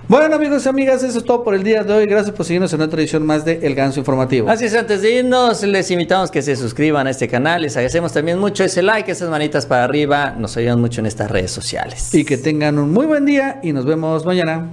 Bueno, amigos y amigas, eso es todo por el día de hoy. Gracias por seguirnos en otra edición más de El Ganso Informativo. Así es, antes de irnos, les invitamos que se suscriban a este canal. Les agradecemos también mucho ese like, esas manitas para arriba. Nos ayudan mucho en estas redes sociales. Y que tengan un muy buen día y nos vemos mañana.